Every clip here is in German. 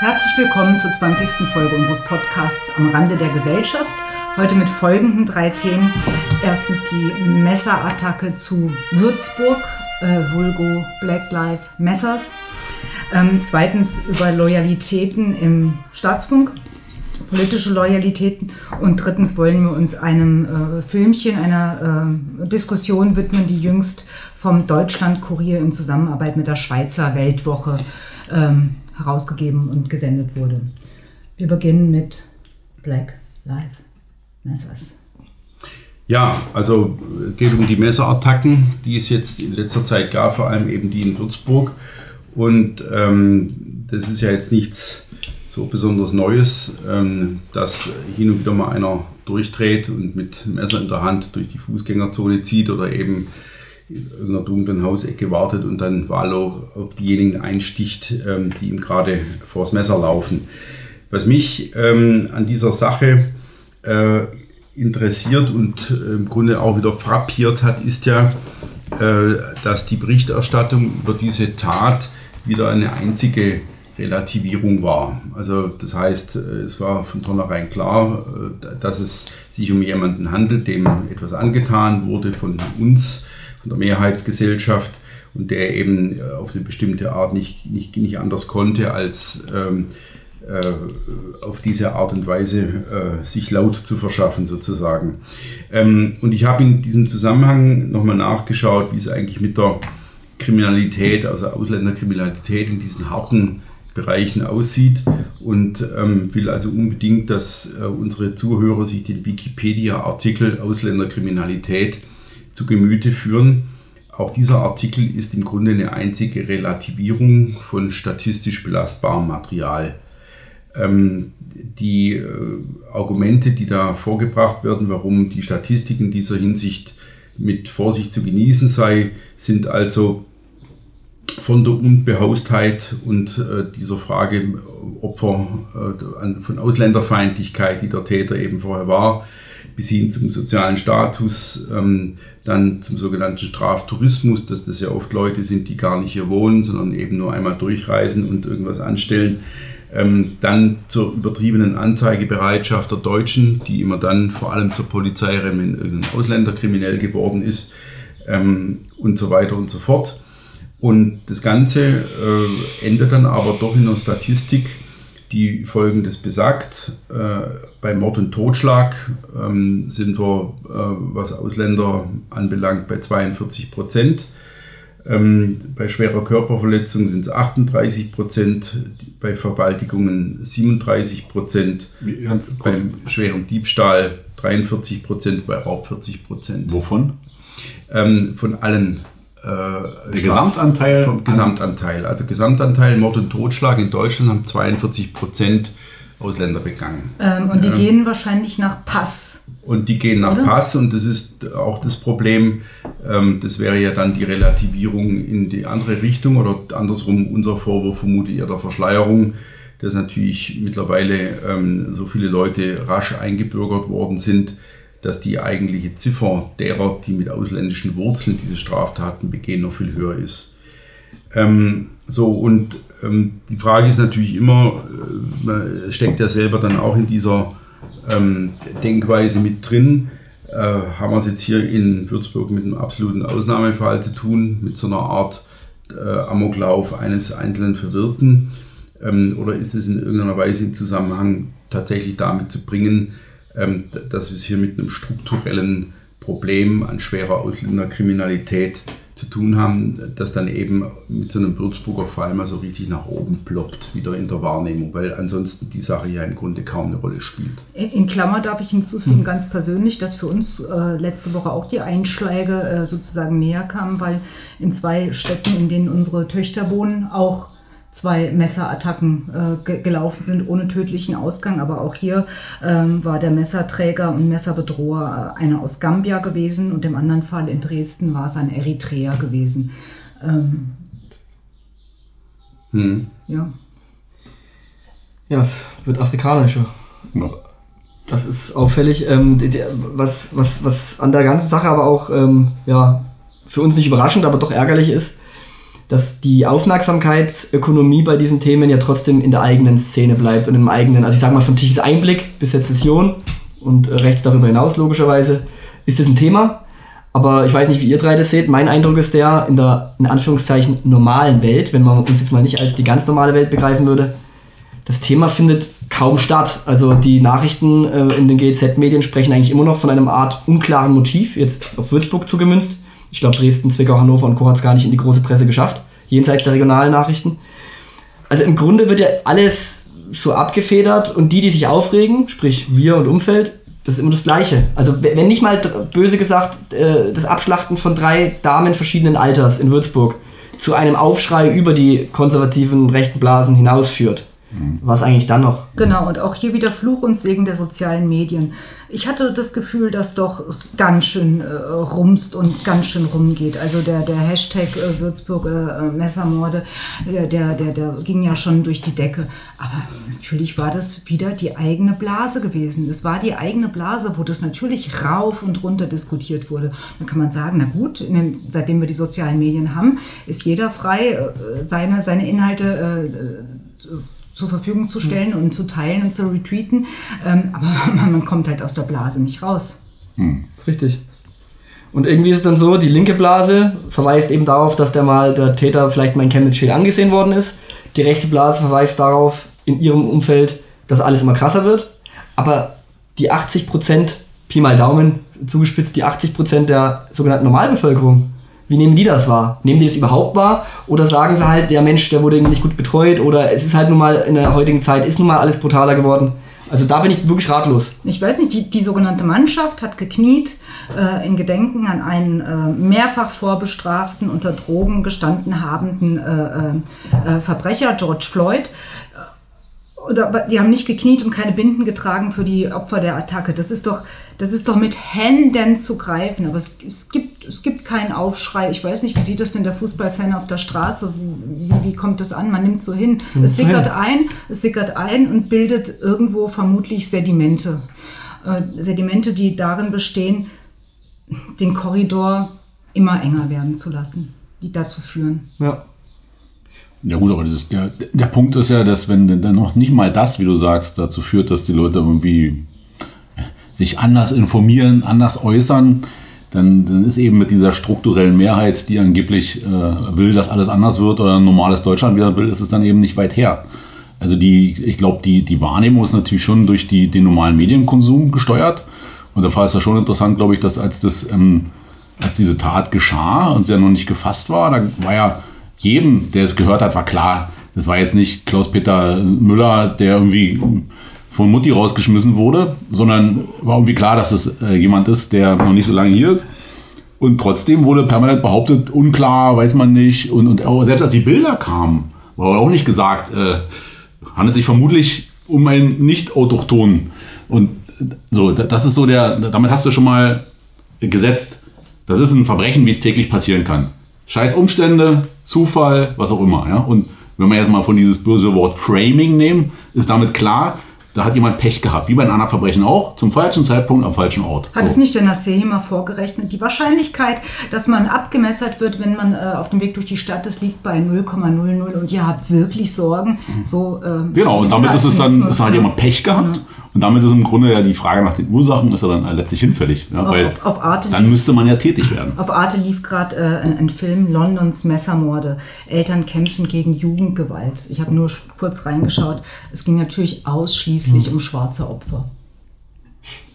Herzlich willkommen zur 20. Folge unseres Podcasts Am Rande der Gesellschaft. Heute mit folgenden drei Themen. Erstens die Messerattacke zu Würzburg, äh, Vulgo Black Lives Messers. Ähm, zweitens über Loyalitäten im Staatsfunk, politische Loyalitäten. Und drittens wollen wir uns einem äh, Filmchen, einer äh, Diskussion widmen, die jüngst vom Deutschland-Kurier in Zusammenarbeit mit der Schweizer Weltwoche ähm, herausgegeben und gesendet wurde. Wir beginnen mit Black Lives Messers. Ja, also geht um die Messerattacken, die es jetzt in letzter Zeit gab, vor allem eben die in Würzburg. Und ähm, das ist ja jetzt nichts so besonders Neues, ähm, dass hin und wieder mal einer durchdreht und mit Messer in der Hand durch die Fußgängerzone zieht oder eben in irgendeiner dunklen Hausecke wartet und dann wahllos auf diejenigen einsticht, ähm, die ihm gerade vors Messer laufen. Was mich ähm, an dieser Sache äh, interessiert und äh, im Grunde auch wieder frappiert hat, ist ja, äh, dass die Berichterstattung über diese Tat wieder eine einzige Relativierung war. Also das heißt, äh, es war von vornherein klar, äh, dass es sich um jemanden handelt, dem etwas angetan wurde von uns von der Mehrheitsgesellschaft und der eben äh, auf eine bestimmte Art nicht, nicht, nicht anders konnte, als ähm, äh, auf diese Art und Weise äh, sich laut zu verschaffen sozusagen. Ähm, und ich habe in diesem Zusammenhang nochmal nachgeschaut, wie es eigentlich mit der Kriminalität, also Ausländerkriminalität in diesen harten Bereichen aussieht und ähm, will also unbedingt, dass äh, unsere Zuhörer sich den Wikipedia-Artikel Ausländerkriminalität zu Gemüte führen. Auch dieser Artikel ist im Grunde eine einzige Relativierung von statistisch belastbarem Material. Ähm, die äh, Argumente, die da vorgebracht werden, warum die Statistik in dieser Hinsicht mit Vorsicht zu genießen sei, sind also von der Unbehaustheit und äh, dieser Frage Opfer äh, von Ausländerfeindlichkeit, die der Täter eben vorher war, bis hin zum sozialen Status, ähm, dann zum sogenannten Straftourismus, dass das ja oft Leute sind, die gar nicht hier wohnen, sondern eben nur einmal durchreisen und irgendwas anstellen. Ähm, dann zur übertriebenen Anzeigebereitschaft der Deutschen, die immer dann vor allem zur Polizei rennen, wenn irgendein Ausländer kriminell geworden ist ähm, und so weiter und so fort. Und das Ganze äh, endet dann aber doch in einer Statistik, die Folgendes besagt. Äh, bei Mord und Totschlag ähm, sind wir, äh, was Ausländer anbelangt, bei 42 Prozent. Ähm, bei schwerer Körperverletzung sind es 38 Prozent, bei Verbaltigungen 37 Prozent, beim schweren Diebstahl 43 Prozent, bei Raub 40 Prozent. Wovon? Ähm, von allen der Gesamtanteil? Vom Gesamtanteil. Also Gesamtanteil Mord und Totschlag in Deutschland haben 42 Prozent Ausländer begangen. Ähm, und die ähm, gehen wahrscheinlich nach Pass. Und die gehen nach oder? Pass und das ist auch das Problem. Ähm, das wäre ja dann die Relativierung in die andere Richtung oder andersrum unser Vorwurf vermute ich der Verschleierung, dass natürlich mittlerweile ähm, so viele Leute rasch eingebürgert worden sind, dass die eigentliche Ziffer derer, die mit ausländischen Wurzeln diese Straftaten begehen, noch viel höher ist. Ähm, so, und ähm, die Frage ist natürlich immer, äh, man steckt ja selber dann auch in dieser ähm, Denkweise mit drin. Äh, haben wir es jetzt hier in Würzburg mit einem absoluten Ausnahmefall zu tun, mit so einer Art äh, Amoklauf eines einzelnen Verwirrten? Ähm, oder ist es in irgendeiner Weise im Zusammenhang tatsächlich damit zu bringen, ähm, dass wir es hier mit einem strukturellen Problem an schwerer Ausländerkriminalität zu tun haben, das dann eben mit so einem Würzburger Fall mal so richtig nach oben ploppt, wieder in der Wahrnehmung, weil ansonsten die Sache ja im Grunde kaum eine Rolle spielt. In Klammer darf ich hinzufügen, hm. ganz persönlich, dass für uns äh, letzte Woche auch die Einschläge äh, sozusagen näher kamen, weil in zwei Städten, in denen unsere Töchter wohnen, auch zwei Messerattacken äh, ge gelaufen sind, ohne tödlichen Ausgang. Aber auch hier ähm, war der Messerträger und Messerbedroher äh, einer aus Gambia gewesen und im anderen Fall in Dresden war es ein Eritreer gewesen. Ähm, hm. Ja. Ja, es wird afrikanischer. Ja. Das ist auffällig. Ähm, was, was, was an der ganzen Sache aber auch ähm, ja, für uns nicht überraschend, aber doch ärgerlich ist, dass die Aufmerksamkeitsökonomie bei diesen Themen ja trotzdem in der eigenen Szene bleibt und im eigenen, also ich sag mal von Tichys Einblick bis Sezession und rechts darüber hinaus logischerweise, ist das ein Thema. Aber ich weiß nicht, wie ihr drei das seht. Mein Eindruck ist der, in der in Anführungszeichen normalen Welt, wenn man uns jetzt mal nicht als die ganz normale Welt begreifen würde, das Thema findet kaum statt. Also die Nachrichten äh, in den GZ-Medien sprechen eigentlich immer noch von einem Art unklaren Motiv, jetzt auf Würzburg zugemünzt. Ich glaube, Dresden, Zwickau, Hannover und Co. hat es gar nicht in die große Presse geschafft, jenseits der regionalen Nachrichten. Also im Grunde wird ja alles so abgefedert und die, die sich aufregen, sprich wir und Umfeld, das ist immer das Gleiche. Also wenn nicht mal böse gesagt äh, das Abschlachten von drei Damen verschiedenen Alters in Würzburg zu einem Aufschrei über die konservativen rechten Blasen hinausführt, was eigentlich dann noch? Genau, und auch hier wieder Fluch und Segen der sozialen Medien. Ich hatte das Gefühl, dass doch es ganz schön äh, rumst und ganz schön rumgeht. Also der, der Hashtag äh, Würzburger äh, Messermorde, der, der, der, der ging ja schon durch die Decke. Aber natürlich war das wieder die eigene Blase gewesen. Das war die eigene Blase, wo das natürlich rauf und runter diskutiert wurde. Dann kann man sagen, na gut, den, seitdem wir die sozialen Medien haben, ist jeder frei, äh, seine, seine Inhalte äh, zur Verfügung zu stellen und zu teilen und zu retweeten. Ähm, aber man kommt halt aus der Blase nicht raus. Hm. Richtig. Und irgendwie ist es dann so, die linke Blase verweist eben darauf, dass der mal der Täter vielleicht mal in Chemnitz Schild angesehen worden ist. Die rechte Blase verweist darauf in ihrem Umfeld, dass alles immer krasser wird. Aber die 80 Prozent, Pi mal Daumen, zugespitzt, die 80 Prozent der sogenannten Normalbevölkerung, wie nehmen die das wahr? Nehmen die das überhaupt wahr? Oder sagen sie halt, der Mensch, der wurde nicht gut betreut oder es ist halt nun mal in der heutigen Zeit, ist nun mal alles brutaler geworden? Also da bin ich wirklich ratlos. Ich weiß nicht, die, die sogenannte Mannschaft hat gekniet äh, in Gedenken an einen äh, mehrfach vorbestraften, unter Drogen gestanden habenden äh, äh Verbrecher, George Floyd oder die haben nicht gekniet und keine Binden getragen für die Opfer der Attacke. Das ist doch, das ist doch mit Händen zu greifen. Aber es, es, gibt, es gibt keinen Aufschrei. Ich weiß nicht, wie sieht das denn der Fußballfan auf der Straße? Wie, wie kommt das an? Man nimmt so hin. Es sickert ein, es sickert ein und bildet irgendwo vermutlich Sedimente. Äh, Sedimente, die darin bestehen, den Korridor immer enger werden zu lassen, die dazu führen. Ja. Ja gut, aber ist, der, der Punkt ist ja, dass wenn dann noch nicht mal das, wie du sagst, dazu führt, dass die Leute irgendwie sich anders informieren, anders äußern, dann, dann ist eben mit dieser strukturellen Mehrheit, die angeblich äh, will, dass alles anders wird oder ein normales Deutschland wieder will, ist es dann eben nicht weit her. Also die, ich glaube, die, die Wahrnehmung ist natürlich schon durch die, den normalen Medienkonsum gesteuert. Und da war es ja schon interessant, glaube ich, dass als das, ähm, als diese Tat geschah und sie noch nicht gefasst war, da war ja jedem, der es gehört hat, war klar, das war jetzt nicht Klaus-Peter Müller, der irgendwie von Mutti rausgeschmissen wurde, sondern war irgendwie klar, dass es äh, jemand ist, der noch nicht so lange hier ist. Und trotzdem wurde permanent behauptet, unklar, weiß man nicht. Und, und auch selbst als die Bilder kamen, war auch nicht gesagt, äh, handelt sich vermutlich um einen Nicht-Autochtonen. Und so, das ist so der, damit hast du schon mal gesetzt. Das ist ein Verbrechen, wie es täglich passieren kann scheiß Umstände, Zufall, was auch immer. Ja? Und wenn wir jetzt mal von dieses böse Wort Framing nehmen, ist damit klar, da hat jemand Pech gehabt, wie bei einem anderen Verbrechen auch, zum falschen Zeitpunkt am falschen Ort. Hat so. es nicht der Nassehima vorgerechnet? Die Wahrscheinlichkeit, dass man abgemessert wird, wenn man äh, auf dem Weg durch die Stadt ist, liegt bei 0,00 und ihr habt wirklich Sorgen. So, äh, genau, und damit ist es dann, es hat jemand Pech gehabt. Ja. Und damit ist im Grunde ja die Frage nach den Ursachen ist ja dann letztlich hinfällig. Ja, auf, weil auf, Arte dann müsste man ja tätig werden. Auf Arte lief gerade äh, ein, ein, Film, Londons Messermorde. Eltern kämpfen gegen Jugendgewalt. Ich habe nur kurz reingeschaut. Es ging natürlich ausschließlich hm. um schwarze Opfer.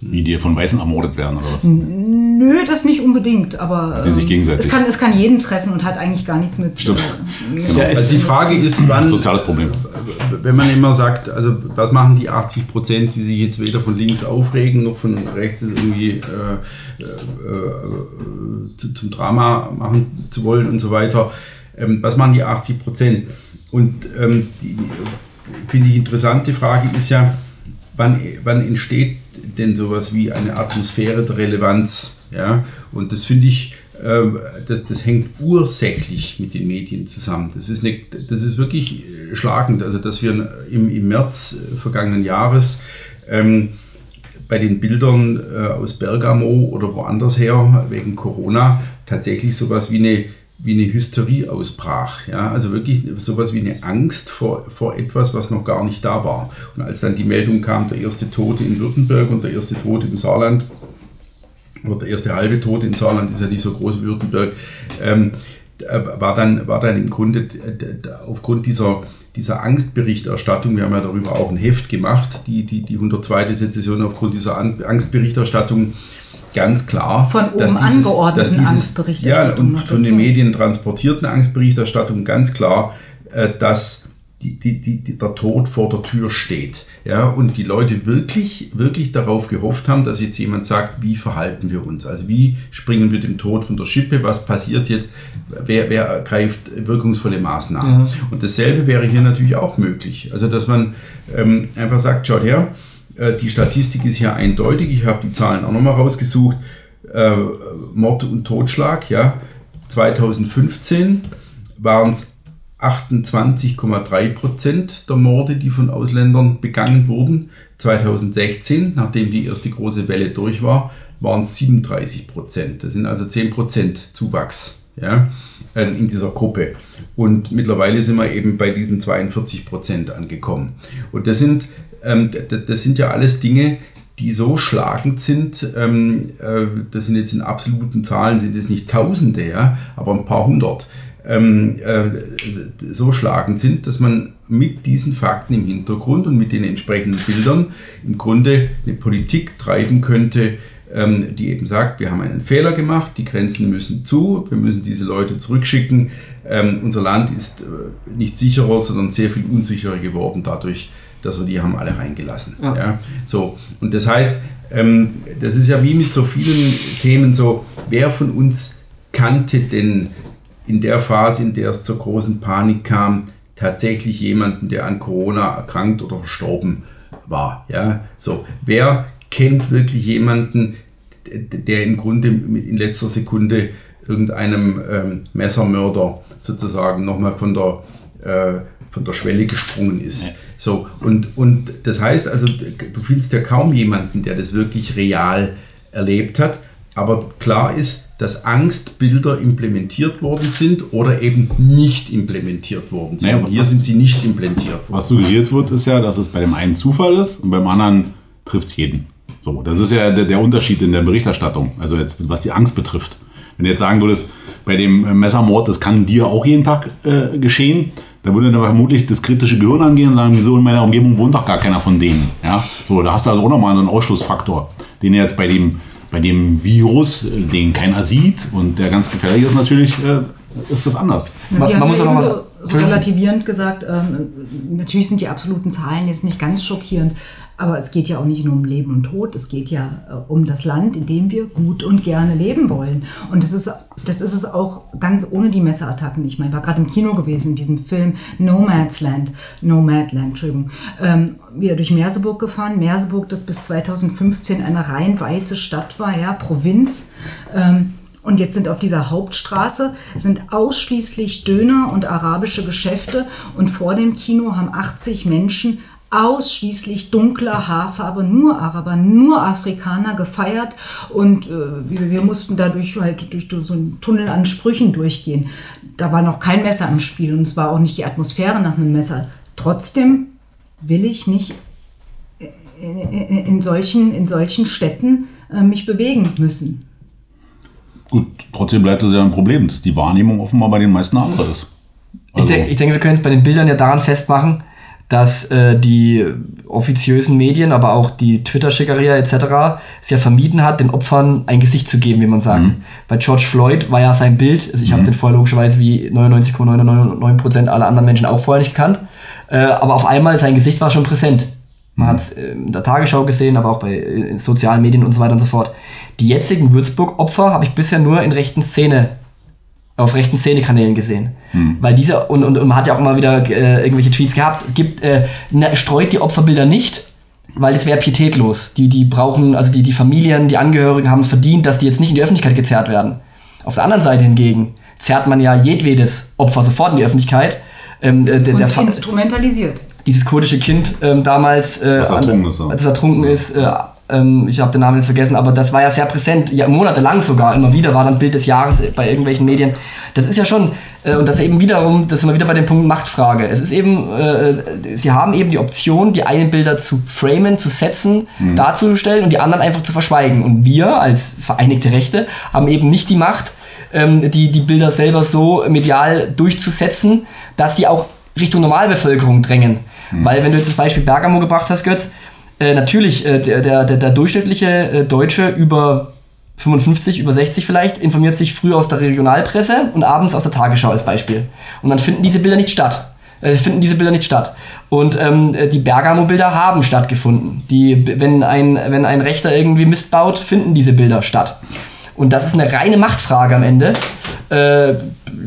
Wie die von Weißen ermordet werden oder was? Nö, das nicht unbedingt, aber die sich ähm, gegenseitig. Es, kann, es kann jeden treffen und hat eigentlich gar nichts mit. Stimmt. Äh, genau. ja, also die Frage ist, wann. Soziales Problem. Wenn man immer sagt, also was machen die 80 Prozent, die sich jetzt weder von links aufregen noch von rechts irgendwie äh, äh, äh, zu, zum Drama machen zu wollen und so weiter. Ähm, was machen die 80 Prozent? Und ähm, die, finde ich interessante Frage ist ja, wann, wann entsteht denn sowas wie eine Atmosphäre der Relevanz? Ja? Und das finde ich, äh, das, das hängt ursächlich mit den Medien zusammen. Das ist, eine, das ist wirklich äh, schlagend. Also, dass wir im, im März äh, vergangenen Jahres ähm, bei den Bildern äh, aus Bergamo oder woanders her wegen Corona tatsächlich sowas wie eine wie eine Hysterie ausbrach. Ja? Also wirklich sowas wie eine Angst vor, vor etwas, was noch gar nicht da war. Und als dann die Meldung kam, der erste Tote in Württemberg und der erste Tote im Saarland, oder der erste halbe Tote im Saarland ist ja nicht so groß wie Württemberg, ähm, war, dann, war dann im Grunde aufgrund dieser, dieser Angstberichterstattung, wir haben ja darüber auch ein Heft gemacht, die, die, die 102. Sezession aufgrund dieser Angstberichterstattung ganz klar, von oben dass dieses, angeordneten dass dieses, Angstberichterstattung. Ja, und von den Medien transportierten Angstberichterstattung ganz klar, äh, dass die, die, die, der Tod vor der Tür steht. Ja, und die Leute wirklich, wirklich darauf gehofft haben, dass jetzt jemand sagt, wie verhalten wir uns? Also wie springen wir dem Tod von der Schippe? Was passiert jetzt? Wer, wer ergreift wirkungsvolle Maßnahmen? Mhm. Und dasselbe wäre hier natürlich auch möglich. Also dass man ähm, einfach sagt, schaut her, die Statistik ist hier eindeutig. Ich habe die Zahlen auch nochmal rausgesucht. Äh, Mord und Totschlag, ja. 2015 waren es 28,3 Prozent der Morde, die von Ausländern begangen wurden. 2016, nachdem die erste große Welle durch war, waren es 37 Prozent. Das sind also 10 Prozent Zuwachs ja, äh, in dieser Gruppe. Und mittlerweile sind wir eben bei diesen 42 Prozent angekommen. Und das sind ähm, das sind ja alles Dinge, die so schlagend sind, ähm, äh, das sind jetzt in absoluten Zahlen, sind es nicht Tausende, ja, aber ein paar hundert, ähm, äh, so schlagend sind, dass man mit diesen Fakten im Hintergrund und mit den entsprechenden Bildern im Grunde eine Politik treiben könnte, ähm, die eben sagt, wir haben einen Fehler gemacht, die Grenzen müssen zu, wir müssen diese Leute zurückschicken. Ähm, unser Land ist äh, nicht sicherer, sondern sehr viel unsicherer geworden dadurch, dass wir die haben alle reingelassen. Ja. ja. So, und das heißt, ähm, das ist ja wie mit so vielen Themen so, wer von uns kannte denn in der Phase, in der es zur großen Panik kam, tatsächlich jemanden, der an Corona erkrankt oder verstorben war. Ja, so, wer kennt wirklich jemanden, der im Grunde in letzter Sekunde irgendeinem ähm, Messermörder sozusagen nochmal von der, äh, von der Schwelle gesprungen ist. So, und, und das heißt also, du findest ja kaum jemanden, der das wirklich real erlebt hat. Aber klar ist, dass Angstbilder implementiert worden sind oder eben nicht implementiert worden sind. Naja, hier sind sie nicht implementiert worden. Was suggeriert wird, ist ja, dass es bei dem einen Zufall ist und beim anderen trifft es jeden. So, das ist ja der, der, Unterschied in der Berichterstattung, also jetzt was die Angst betrifft. Wenn du jetzt sagen würdest, bei dem Messermord, das kann dir auch jeden Tag äh, geschehen, da würde dann vermutlich das kritische Gehirn angehen und sagen, wieso in meiner Umgebung wohnt doch gar keiner von denen. Ja? So, da hast du also auch nochmal einen Ausschlussfaktor, den jetzt bei dem, bei dem Virus, den keiner sieht und der ganz gefährlich ist natürlich, äh, ist das anders. Sie man, man muss auch noch was so relativierend gesagt, ähm, natürlich sind die absoluten Zahlen jetzt nicht ganz schockierend, aber es geht ja auch nicht nur um Leben und Tod, es geht ja äh, um das Land, in dem wir gut und gerne leben wollen. Und das ist, das ist es auch ganz ohne die Messerattacken. Ich meine, ich war gerade im Kino gewesen, in diesem Film Nomadsland, Nomadland, Entschuldigung, ähm, wieder durch Merseburg gefahren. Merseburg, das bis 2015 eine rein weiße Stadt war, ja, Provinz. Ähm, und jetzt sind auf dieser Hauptstraße sind ausschließlich Döner und arabische Geschäfte und vor dem Kino haben 80 Menschen ausschließlich dunkler Haarfarbe, nur Araber, nur Afrikaner gefeiert und äh, wir, wir, mussten dadurch halt durch so einen Tunnel an Sprüchen durchgehen. Da war noch kein Messer im Spiel und es war auch nicht die Atmosphäre nach einem Messer. Trotzdem will ich nicht in, in, in solchen, in solchen Städten äh, mich bewegen müssen. Gut, trotzdem bleibt das ja ein Problem, dass die Wahrnehmung offenbar bei den meisten andere ist. Also ich, denke, ich denke, wir können es bei den Bildern ja daran festmachen, dass äh, die offiziösen Medien, aber auch die Twitter-Schickeria etc. es ja vermieden hat, den Opfern ein Gesicht zu geben, wie man sagt. Mhm. Bei George Floyd war ja sein Bild, also ich mhm. habe den vorher logischerweise wie 99,999% aller anderen Menschen auch vorher nicht gekannt, äh, aber auf einmal sein Gesicht war schon präsent. Man mhm. hat es in der Tagesschau gesehen, aber auch bei in sozialen Medien und so weiter und so fort. Die jetzigen Würzburg-Opfer habe ich bisher nur in rechten Szene, auf rechten Szenekanälen gesehen. Hm. Weil dieser, und, und, und, man hat ja auch immer wieder äh, irgendwelche Tweets gehabt, gibt, äh, ne, streut die Opferbilder nicht, weil es wäre pietätlos. Die, die brauchen, also die, die Familien, die Angehörigen haben es verdient, dass die jetzt nicht in die Öffentlichkeit gezerrt werden. Auf der anderen Seite hingegen zerrt man ja jedwedes Opfer sofort in die Öffentlichkeit. Ähm, der, und der instrumentalisiert dieses kurdische Kind ähm, damals, äh, das ertrunken ist, das ertrunken ist äh, ähm, ich habe den Namen jetzt vergessen, aber das war ja sehr präsent, ja, monatelang sogar, immer wieder war dann Bild des Jahres bei irgendwelchen Medien. Das ist ja schon, äh, und das ist eben wiederum, das sind wir wieder bei dem Punkt Machtfrage. Es ist eben, äh, sie haben eben die Option, die einen Bilder zu framen, zu setzen, mhm. darzustellen und die anderen einfach zu verschweigen. Und wir als Vereinigte Rechte haben eben nicht die Macht, ähm, die, die Bilder selber so medial durchzusetzen, dass sie auch Richtung Normalbevölkerung drängen. Mhm. Weil wenn du jetzt das Beispiel Bergamo gebracht hast, Götz, äh, natürlich, äh, der, der, der, durchschnittliche äh, Deutsche über 55, über 60 vielleicht, informiert sich früh aus der Regionalpresse und abends aus der Tagesschau als Beispiel. Und dann finden diese Bilder nicht statt. Äh, finden diese Bilder nicht statt. Und ähm, die Bergamo-Bilder haben stattgefunden. Die, wenn, ein, wenn ein Rechter irgendwie Mist baut, finden diese Bilder statt. Und das ist eine reine Machtfrage am Ende. Äh,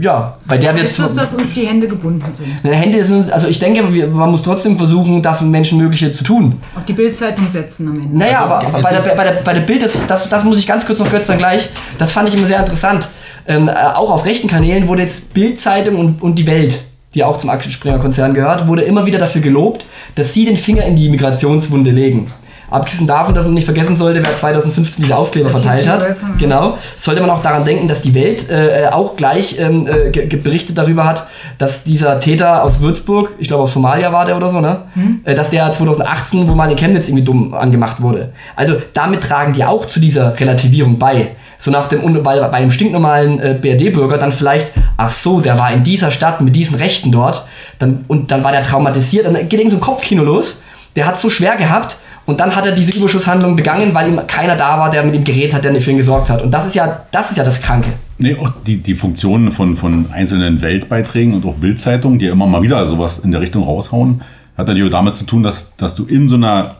ja, bei der wir jetzt. Ist es, dass uns die Hände gebunden sind? Hände sind, also ich denke, man muss trotzdem versuchen, das Menschen Mögliche zu tun. Auf die Bildzeitung setzen am Ende. Naja, also, aber bei der, bei, der, bei der Bild, das, das, das muss ich ganz kurz noch Götz dann gleich, das fand ich immer sehr interessant. Ähm, äh, auch auf rechten Kanälen wurde jetzt Bildzeitung und, und die Welt die auch zum Axel Springer Konzern gehört, wurde immer wieder dafür gelobt, dass sie den Finger in die Migrationswunde legen. Abgesehen davon, dass man nicht vergessen sollte, wer 2015 diese Aufkleber verteilt hat. Genau. Sollte man auch daran denken, dass die Welt äh, auch gleich ähm, äh, berichtet darüber hat, dass dieser Täter aus Würzburg, ich glaube aus Somalia war der oder so, ne? Mhm. Äh, dass der 2018 wo mal in Chemnitz irgendwie dumm angemacht wurde. Also damit tragen die auch zu dieser Relativierung bei. So nach dem, weil bei einem stinknormalen äh, BRD-Bürger dann vielleicht, ach so, der war in dieser Stadt mit diesen Rechten dort, dann, und dann war der traumatisiert, dann geht irgend so ein Kopfkino los. Der hat so schwer gehabt, und dann hat er diese Überschusshandlung begangen, weil ihm keiner da war, der mit ihm geredet hat, der für ihn gesorgt hat. Und das ist ja das, ist ja das Kranke. Nee, die, die Funktionen von, von einzelnen Weltbeiträgen und auch Bildzeitungen, die ja immer mal wieder sowas in der Richtung raushauen, hat natürlich damit zu tun, dass, dass du in so einer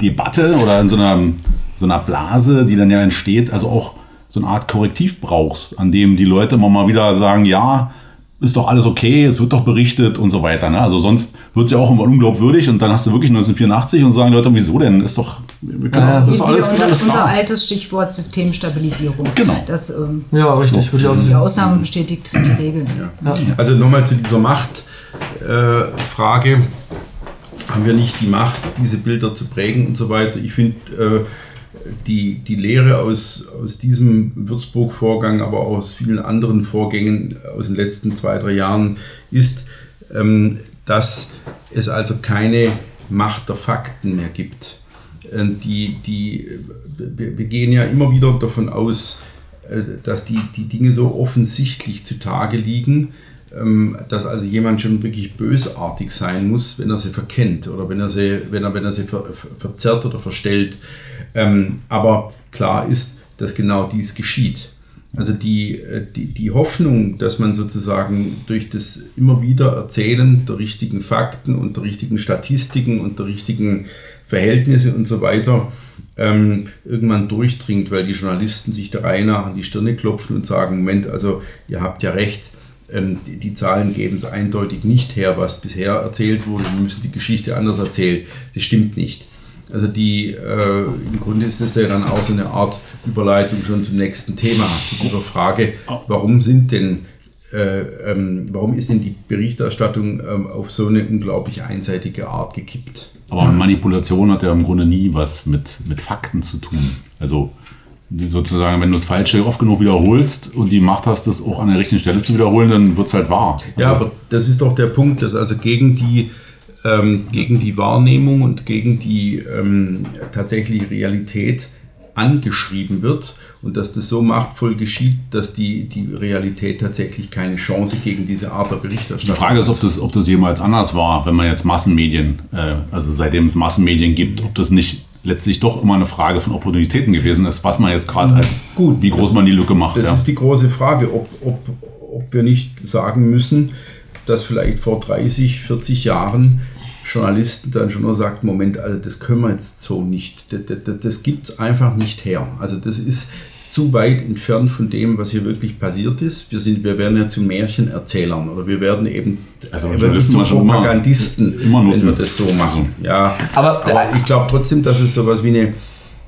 Debatte oder in so einer, so einer Blase, die dann ja entsteht, also auch so eine Art Korrektiv brauchst, an dem die Leute immer mal wieder sagen, ja, ist doch alles okay, es wird doch berichtet und so weiter. Ne? Also sonst wird es ja auch immer unglaubwürdig und dann hast du wirklich 1984 und sagen Leute, wieso denn? Ist doch, wir können, ja, ist alles, unser, alles unser altes Stichwort Systemstabilisierung. Genau. Das, ähm, ja, richtig. So, die, die Ausnahme bestätigt die Regel. Ja. Ja. Also nochmal zu dieser Machtfrage. Äh, haben wir nicht die Macht, diese Bilder zu prägen und so weiter? Ich finde, äh, die, die Lehre aus, aus diesem Würzburg-Vorgang, aber auch aus vielen anderen Vorgängen aus den letzten zwei, drei Jahren ist, ähm, dass es also keine Macht der Fakten mehr gibt. Die, die, wir gehen ja immer wieder davon aus, äh, dass die, die Dinge so offensichtlich zutage liegen, ähm, dass also jemand schon wirklich bösartig sein muss, wenn er sie verkennt oder wenn er sie, wenn er, wenn er sie ver, verzerrt oder verstellt. Ähm, aber klar ist, dass genau dies geschieht. Also die, äh, die, die Hoffnung, dass man sozusagen durch das immer wieder Erzählen der richtigen Fakten und der richtigen Statistiken und der richtigen Verhältnisse und so weiter ähm, irgendwann durchdringt, weil die Journalisten sich der Reihe nach an die Stirne klopfen und sagen, Moment, also ihr habt ja recht, ähm, die, die, Zahlen geben es eindeutig nicht her, was bisher erzählt wurde. Wir müssen die Geschichte anders erzählen. Das stimmt nicht. Also die, äh, im Grunde ist das ja dann auch so eine Art Überleitung schon zum nächsten Thema, zu dieser Frage, warum sind denn, äh, ähm, warum ist denn die Berichterstattung ähm, auf so eine unglaublich einseitige Art gekippt? Aber Manipulation hat ja im Grunde nie was mit, mit Fakten zu tun. Also sozusagen, wenn du das Falsche oft genug wiederholst und die Macht hast, das auch an der richtigen Stelle zu wiederholen, dann wird es halt wahr. Also ja, aber das ist doch der Punkt, dass also gegen die, ähm, gegen die Wahrnehmung und gegen die ähm, tatsächliche Realität angeschrieben wird und dass das so machtvoll geschieht, dass die, die Realität tatsächlich keine Chance gegen diese Art der Berichterstattung hat. Die Frage ist, ob das, ob das jemals anders war, wenn man jetzt Massenmedien, äh, also seitdem es Massenmedien gibt, ob das nicht letztlich doch immer eine Frage von Opportunitäten gewesen ist, was man jetzt gerade als, Gut, wie groß man die Lücke macht. Das ja. ist die große Frage, ob, ob, ob wir nicht sagen müssen, dass vielleicht vor 30, 40 Jahren Journalisten dann schon nur sagt, Moment, also das können wir jetzt so nicht, das, das, das gibt es einfach nicht her. Also das ist, zu weit entfernt von dem, was hier wirklich passiert ist. Wir, sind, wir werden ja zu Märchenerzählern oder wir werden eben also wir zu Propagandisten, immer, immer wenn wir das so machen. Ja, aber, aber ich glaube trotzdem, dass es sowas wie eine,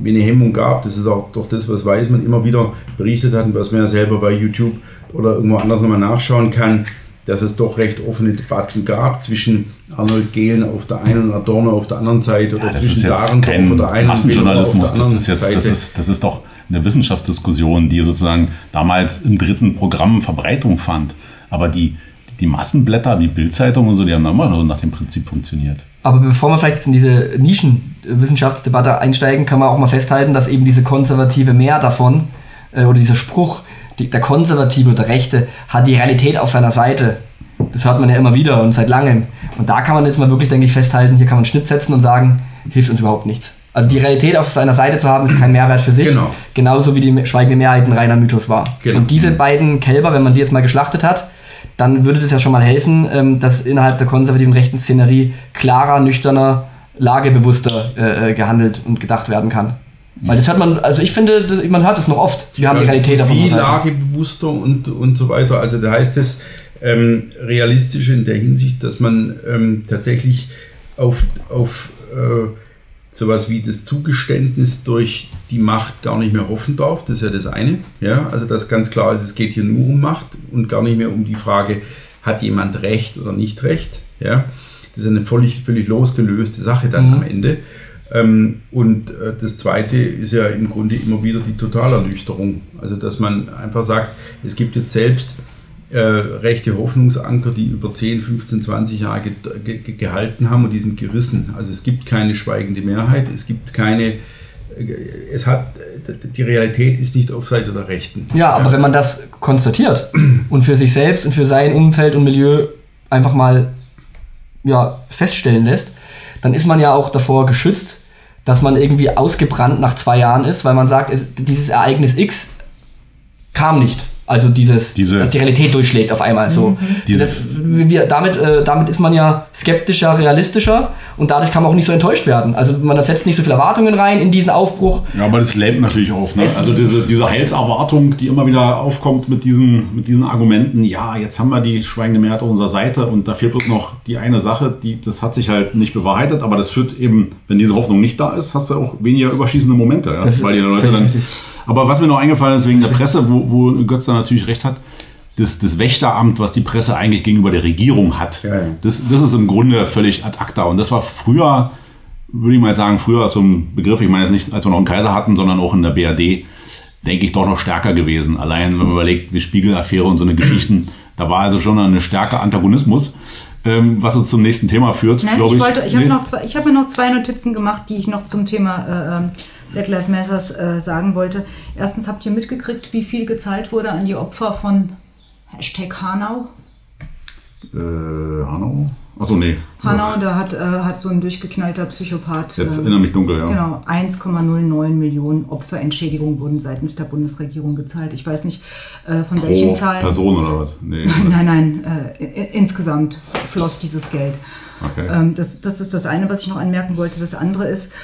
wie eine Hemmung gab. Das ist auch doch das, was Weismann immer wieder berichtet hat und was man ja selber bei YouTube oder irgendwo anders nochmal nachschauen kann. Dass es doch recht offene Debatten gab zwischen Arnold Gehlen auf der einen und Adorno auf der anderen Seite oder Ja, das zwischen ist jetzt Dahrendorf kein auf der einen und Weber auf Massenjournalismus, der das anderen ist jetzt, Seite. das ist, das ist doch eine Wissenschaftsdiskussion, die sozusagen damals im dritten Programm Verbreitung fand. Aber die, die Massenblätter, die Bildzeitung und so, die haben immer nur nach dem Prinzip funktioniert. Aber bevor wir vielleicht jetzt in diese Nischenwissenschaftsdebatte einsteigen, kann man auch mal festhalten, dass eben diese konservative Mehr davon, äh, oder dieser Spruch, der Konservative oder der Rechte hat die Realität auf seiner Seite. Das hört man ja immer wieder und seit langem. Und da kann man jetzt mal wirklich, denke ich, festhalten, hier kann man einen Schnitt setzen und sagen, hilft uns überhaupt nichts. Also die Realität auf seiner Seite zu haben, ist kein Mehrwert für sich. Genau. Genauso wie die schweigende Mehrheit ein reiner Mythos war. Genau. Und diese beiden Kälber, wenn man die jetzt mal geschlachtet hat, dann würde das ja schon mal helfen, ähm, dass innerhalb der konservativen rechten Szenerie klarer, nüchterner, lagebewusster äh, äh, gehandelt und gedacht werden kann. Weil das hört man, also ich finde, man hört es noch oft. Wir haben die Realität auf Wie lagebewusster und, und so weiter. Also da heißt es ähm, realistisch in der Hinsicht, dass man ähm, tatsächlich auf, auf äh, sowas wie das Zugeständnis durch die Macht gar nicht mehr hoffen darf. Das ist ja das eine. Ja? Also dass ganz klar ist, es geht hier nur um Macht und gar nicht mehr um die Frage, hat jemand Recht oder nicht Recht. Ja? Das ist eine völlig, völlig losgelöste Sache dann Mhm. am Ende. Ähm, und äh, das Zweite ist ja im Grunde immer wieder die Totalernüchterung. Also dass man einfach sagt, es gibt jetzt selbst äh, rechte Hoffnungsanker, die über 10, 15, 20 Jahre ge ge ge gehalten haben und die sind gerissen. Also es gibt keine schweigende Mehrheit, es gibt keine, äh, es hat, die Realität ist nicht auf Seite der Rechten. Ja, aber wenn man das konstatiert und für sich selbst und für sein Umfeld und Milieu einfach mal ja, feststellen lässt, dann ist man ja auch davor geschützt, dass man irgendwie ausgebrannt nach zwei Jahren ist, weil man sagt, es, dieses Ereignis X kam nicht. Also dieses, Diese- dass die Realität durchschlägt auf einmal so. Diese- das, wir, damit, äh, damit ist man ja skeptischer, realistischer und dadurch kann man auch nicht so enttäuscht werden. Also man setzt nicht so viele Erwartungen rein in diesen Aufbruch. Ja, aber das lähmt natürlich auf. Ne? Also diese, diese Heilserwartung, die immer wieder aufkommt mit diesen, mit diesen Argumenten, ja, jetzt haben wir die schweigende Mehrheit auf unserer Seite und da fehlt bloß noch die eine Sache, die, das hat sich halt nicht bewahrheitet, aber das führt eben, wenn diese Hoffnung nicht da ist, hast du auch weniger überschießende Momente. Ja? Das ist Weil die Leute dann, richtig. Aber was mir noch eingefallen ist wegen der Presse, wo, wo Götz da natürlich recht hat, das, das Wächteramt, was die Presse eigentlich gegenüber der Regierung hat, Ja, ja. Das, das ist im Grunde völlig ad acta. Und das war früher, würde ich mal sagen, früher so ein Begriff, ich meine jetzt nicht, als wir noch einen Kaiser hatten, sondern auch in der BRD, denke ich, doch noch stärker gewesen. Allein, wenn man überlegt, wie Spiegelaffäre und so eine Geschichten, da war also schon eine starke Antagonismus, ähm, was uns zum nächsten Thema führt, glaube ich, ich. wollte, ich habe Nee? noch zwei, ich habe mir noch zwei Notizen gemacht, die ich noch zum Thema äh, ähm, Black Lives Matters äh, sagen wollte. Erstens habt ihr mitgekriegt, wie viel gezahlt wurde an die Opfer von Hashtag Hanau. Äh, Hanau? Achso, nee. Hanau, da hat, äh, hat so ein durchgeknallter Psychopath. Jetzt erinnere mich dunkel, ja. Genau, 1,09 Millionen Opferentschädigung wurden seitens der Bundesregierung gezahlt. Ich weiß nicht, äh, von welchen Pro Zahlen. Person oder was? Nee. Nein, nein, äh, insgesamt floss dieses Geld. Okay. Ähm, das, das ist das eine, was ich noch anmerken wollte. Das andere ist,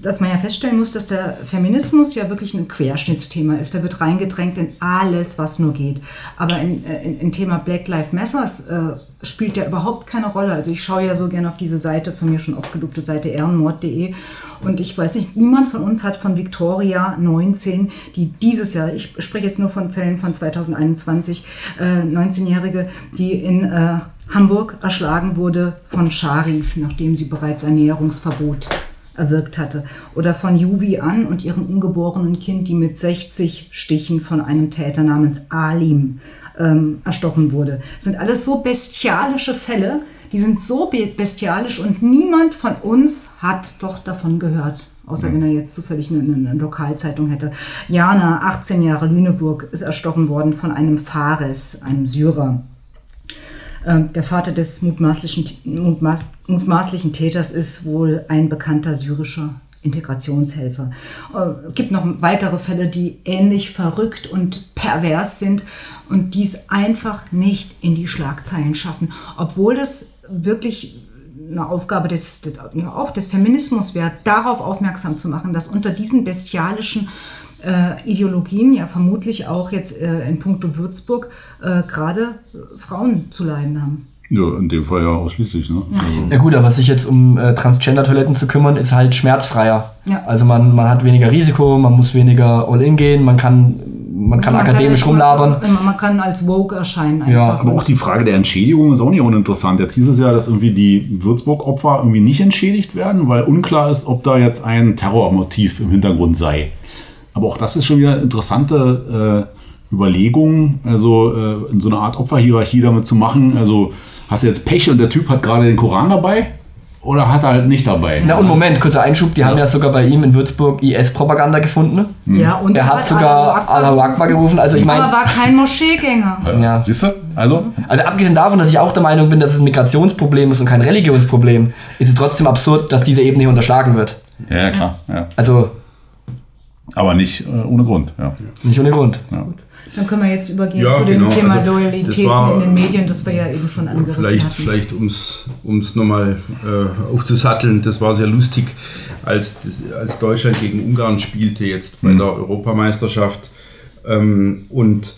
dass man ja feststellen muss, dass der Feminismus ja wirklich ein Querschnittsthema ist. Der wird reingedrängt in alles, was nur geht. Aber in, äh, in, in Thema Black Lives Matters äh, spielt der überhaupt keine Rolle. Also ich schaue ja so gerne auf diese Seite, von mir schon oft gelobte Seite ehrenmord.de und ich weiß nicht, niemand von uns hat von Victoria 19, die dieses Jahr, ich spreche jetzt nur von Fällen von 2021, äh, 19-Jährige, die in äh, Hamburg erschlagen wurde von Sharif, nachdem sie bereits ein Näherungsverbot erwirkt hatte. Oder von Juvi an und ihrem ungeborenen Kind, die mit 60 Stichen von einem Täter namens Alim ähm, erstochen wurde. Das sind alles so bestialische Fälle, die sind so be- bestialisch und niemand von uns hat doch davon gehört. Außer wenn er jetzt zufällig eine, eine, eine Lokalzeitung hätte. Jana, 18 Jahre, Lüneburg, ist erstochen worden von einem Fares, einem Syrer. Ähm, Der Vater des mutmaßlichen, mutmaß, mutmaßlichen Täters ist wohl ein bekannter syrischer Integrationshelfer. Äh, Es gibt noch weitere Fälle, die ähnlich verrückt und pervers sind und dies einfach nicht in die Schlagzeilen schaffen, obwohl das wirklich eine Aufgabe des, des, ja, auch des Feminismus wäre, darauf aufmerksam zu machen, dass unter diesen bestialischen äh, Ideologien ja vermutlich auch jetzt äh, in puncto Würzburg äh, gerade äh, Frauen zu leiden haben. Ja, in dem Fall ja ausschließlich. Ne? Also, Ja gut, aber sich jetzt um äh, Transgender-Toiletten zu kümmern, ist halt schmerzfreier. Ja. Also man, man hat weniger Risiko, man muss weniger All-In gehen, man kann man kann Man akademisch als- rumlabern. Man kann als Vogue erscheinen Ja, einfach. Aber auch die Frage der Entschädigung ist auch nicht uninteressant. Jetzt hieß es ja, dass irgendwie die Würzburg-Opfer irgendwie nicht entschädigt werden, weil unklar ist, ob da jetzt ein Terrormotiv im Hintergrund sei. Aber auch das ist schon wieder eine interessante äh, Überlegung, also äh, in so eine Art Opferhierarchie damit zu machen. Also hast du jetzt Pech und der Typ hat gerade den Koran dabei oder hat er halt nicht dabei? Na und Moment, kurzer Einschub, die haben ja sogar bei ihm in Würzburg IS-Propaganda gefunden. ja, und Er hat sogar Allahu Akbar gerufen. Also ich aber meine, war kein Moscheegänger. ja. Siehst du? Also, Also abgesehen davon, dass ich auch der Meinung bin, dass es ein Migrationsproblem ist und kein Religionsproblem, ist es trotzdem absurd, dass diese Ebene hier unterschlagen wird. ja, ja klar. Ja. Also Aber nicht äh, ohne Grund. Ja. nicht ohne Grund. Ja. Dann können wir jetzt übergehen Ja, zu dem genau. Thema Also, Loyalitäten war- in den Medien, das wir ja eben schon angerissen Vielleicht, hatten. vielleicht um es nochmal äh, aufzusatteln, das war sehr lustig, als, das, als Deutschland gegen Ungarn spielte jetzt bei der Europameisterschaft ähm, und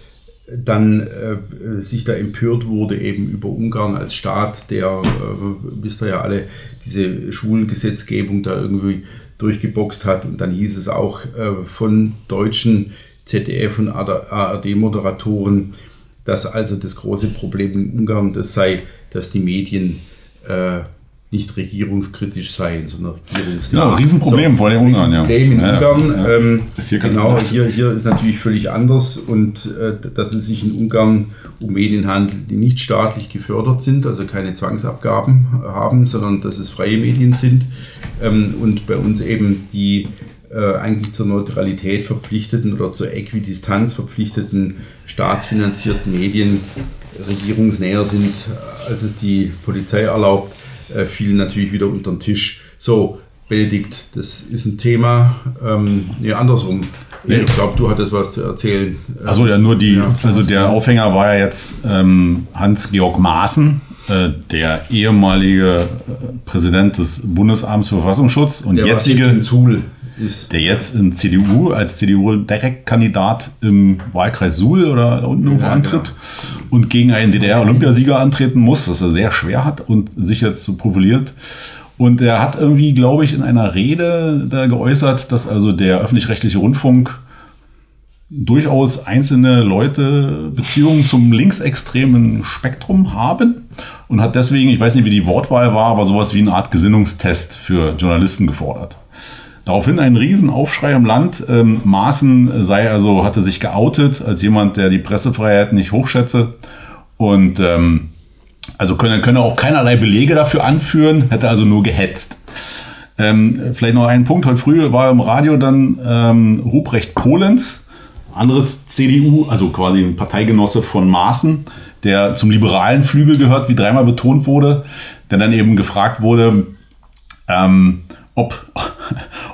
dann äh, sich da empört wurde eben über Ungarn als Staat, der, äh, wisst ihr ja alle, diese Schulgesetzgebung da irgendwie durchgeboxt hat. Und dann hieß es auch äh, von deutschen ZDF und ARD-Moderatoren, dass also das große Problem in Ungarn das sei, dass die Medien äh, nicht regierungskritisch seien, sondern regierungsnah. Ja, Riesenproblem vor den Ungarn, ja. Problem in ja. Ungarn. Ja. Ähm, Das hier ganz genau, anders. hier, hier ist natürlich völlig anders und äh, dass es sich in Ungarn um Medien handelt, die nicht staatlich gefördert sind, also keine Zwangsabgaben haben, sondern dass es freie Medien sind ähm, und bei uns eben die äh, eigentlich zur Neutralität verpflichteten oder zur Äquidistanz verpflichteten staatsfinanzierten Medien regierungsnäher sind, als es die Polizei erlaubt, äh, fielen natürlich wieder unter den Tisch. So, Benedikt, das ist ein Thema, ähm, nee, andersrum. Nee, ich glaube, du hattest was zu erzählen. Also ja, nur die, Ja. also der Aufhänger war ja jetzt ähm, Hans-Georg Maaßen, äh, der ehemalige äh, Präsident des Bundesamts für Verfassungsschutz und der jetzige, jetzt in Suhl ist. der jetzt in CDU als CDU-Direktkandidat im Wahlkreis Suhl oder da unten irgendwo Ja, antritt und gegen einen DDR-Olympiasieger antreten muss, was er sehr schwer hat und sich jetzt so profiliert. Und er hat irgendwie, glaube ich, in einer Rede da geäußert, dass also der öffentlich-rechtliche Rundfunk durchaus einzelne Leute Beziehungen zum linksextremen Spektrum haben und hat deswegen, ich weiß nicht, wie die Wortwahl war, aber sowas wie eine Art Gesinnungstest für Journalisten gefordert. Daraufhin ein Riesenaufschrei im Land. Ähm, Maaßen sei also, hatte sich geoutet als jemand, der die Pressefreiheit nicht hochschätze. Und ähm, also könne, könne auch keinerlei Belege dafür anführen, hätte also nur gehetzt. Ähm, vielleicht noch ein Punkt. Heute früh war im Radio dann ähm, Ruprecht Polenz, anderes CDU, also quasi ein Parteigenosse von Maaßen, der zum liberalen Flügel gehört, wie dreimal betont wurde, der dann eben gefragt wurde, ähm, ob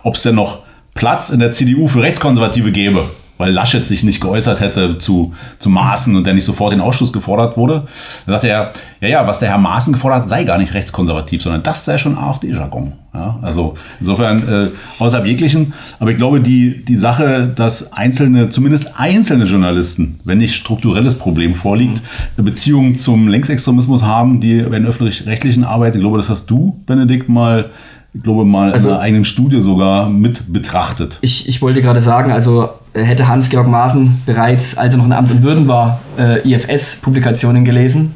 es denn noch Platz in der CDU für Rechtskonservative gäbe, weil Laschet sich nicht geäußert hätte zu, zu Maaßen und der nicht sofort den Ausschluss gefordert wurde. Da sagte er, ja, ja, was der Herr Maaßen gefordert hat, sei gar nicht rechtskonservativ, sondern das sei schon AfD-Jargon. Ja, also insofern äh, außerhalb jeglichen. Aber ich glaube, die, die Sache, dass einzelne, zumindest einzelne Journalisten, wenn nicht strukturelles Problem vorliegt, eine Beziehung zum Linksextremismus haben, die in öffentlich-rechtlichen Arbeit, ich glaube, das hast du, Benedikt, mal ich glaube mal Also- in einer eigenen Studie sogar mit betrachtet. Ich, ich wollte gerade sagen, also äh, hätte Hans-Georg Maaßen bereits, als er noch in Amt und Würden war, äh, IFS-Publikationen gelesen,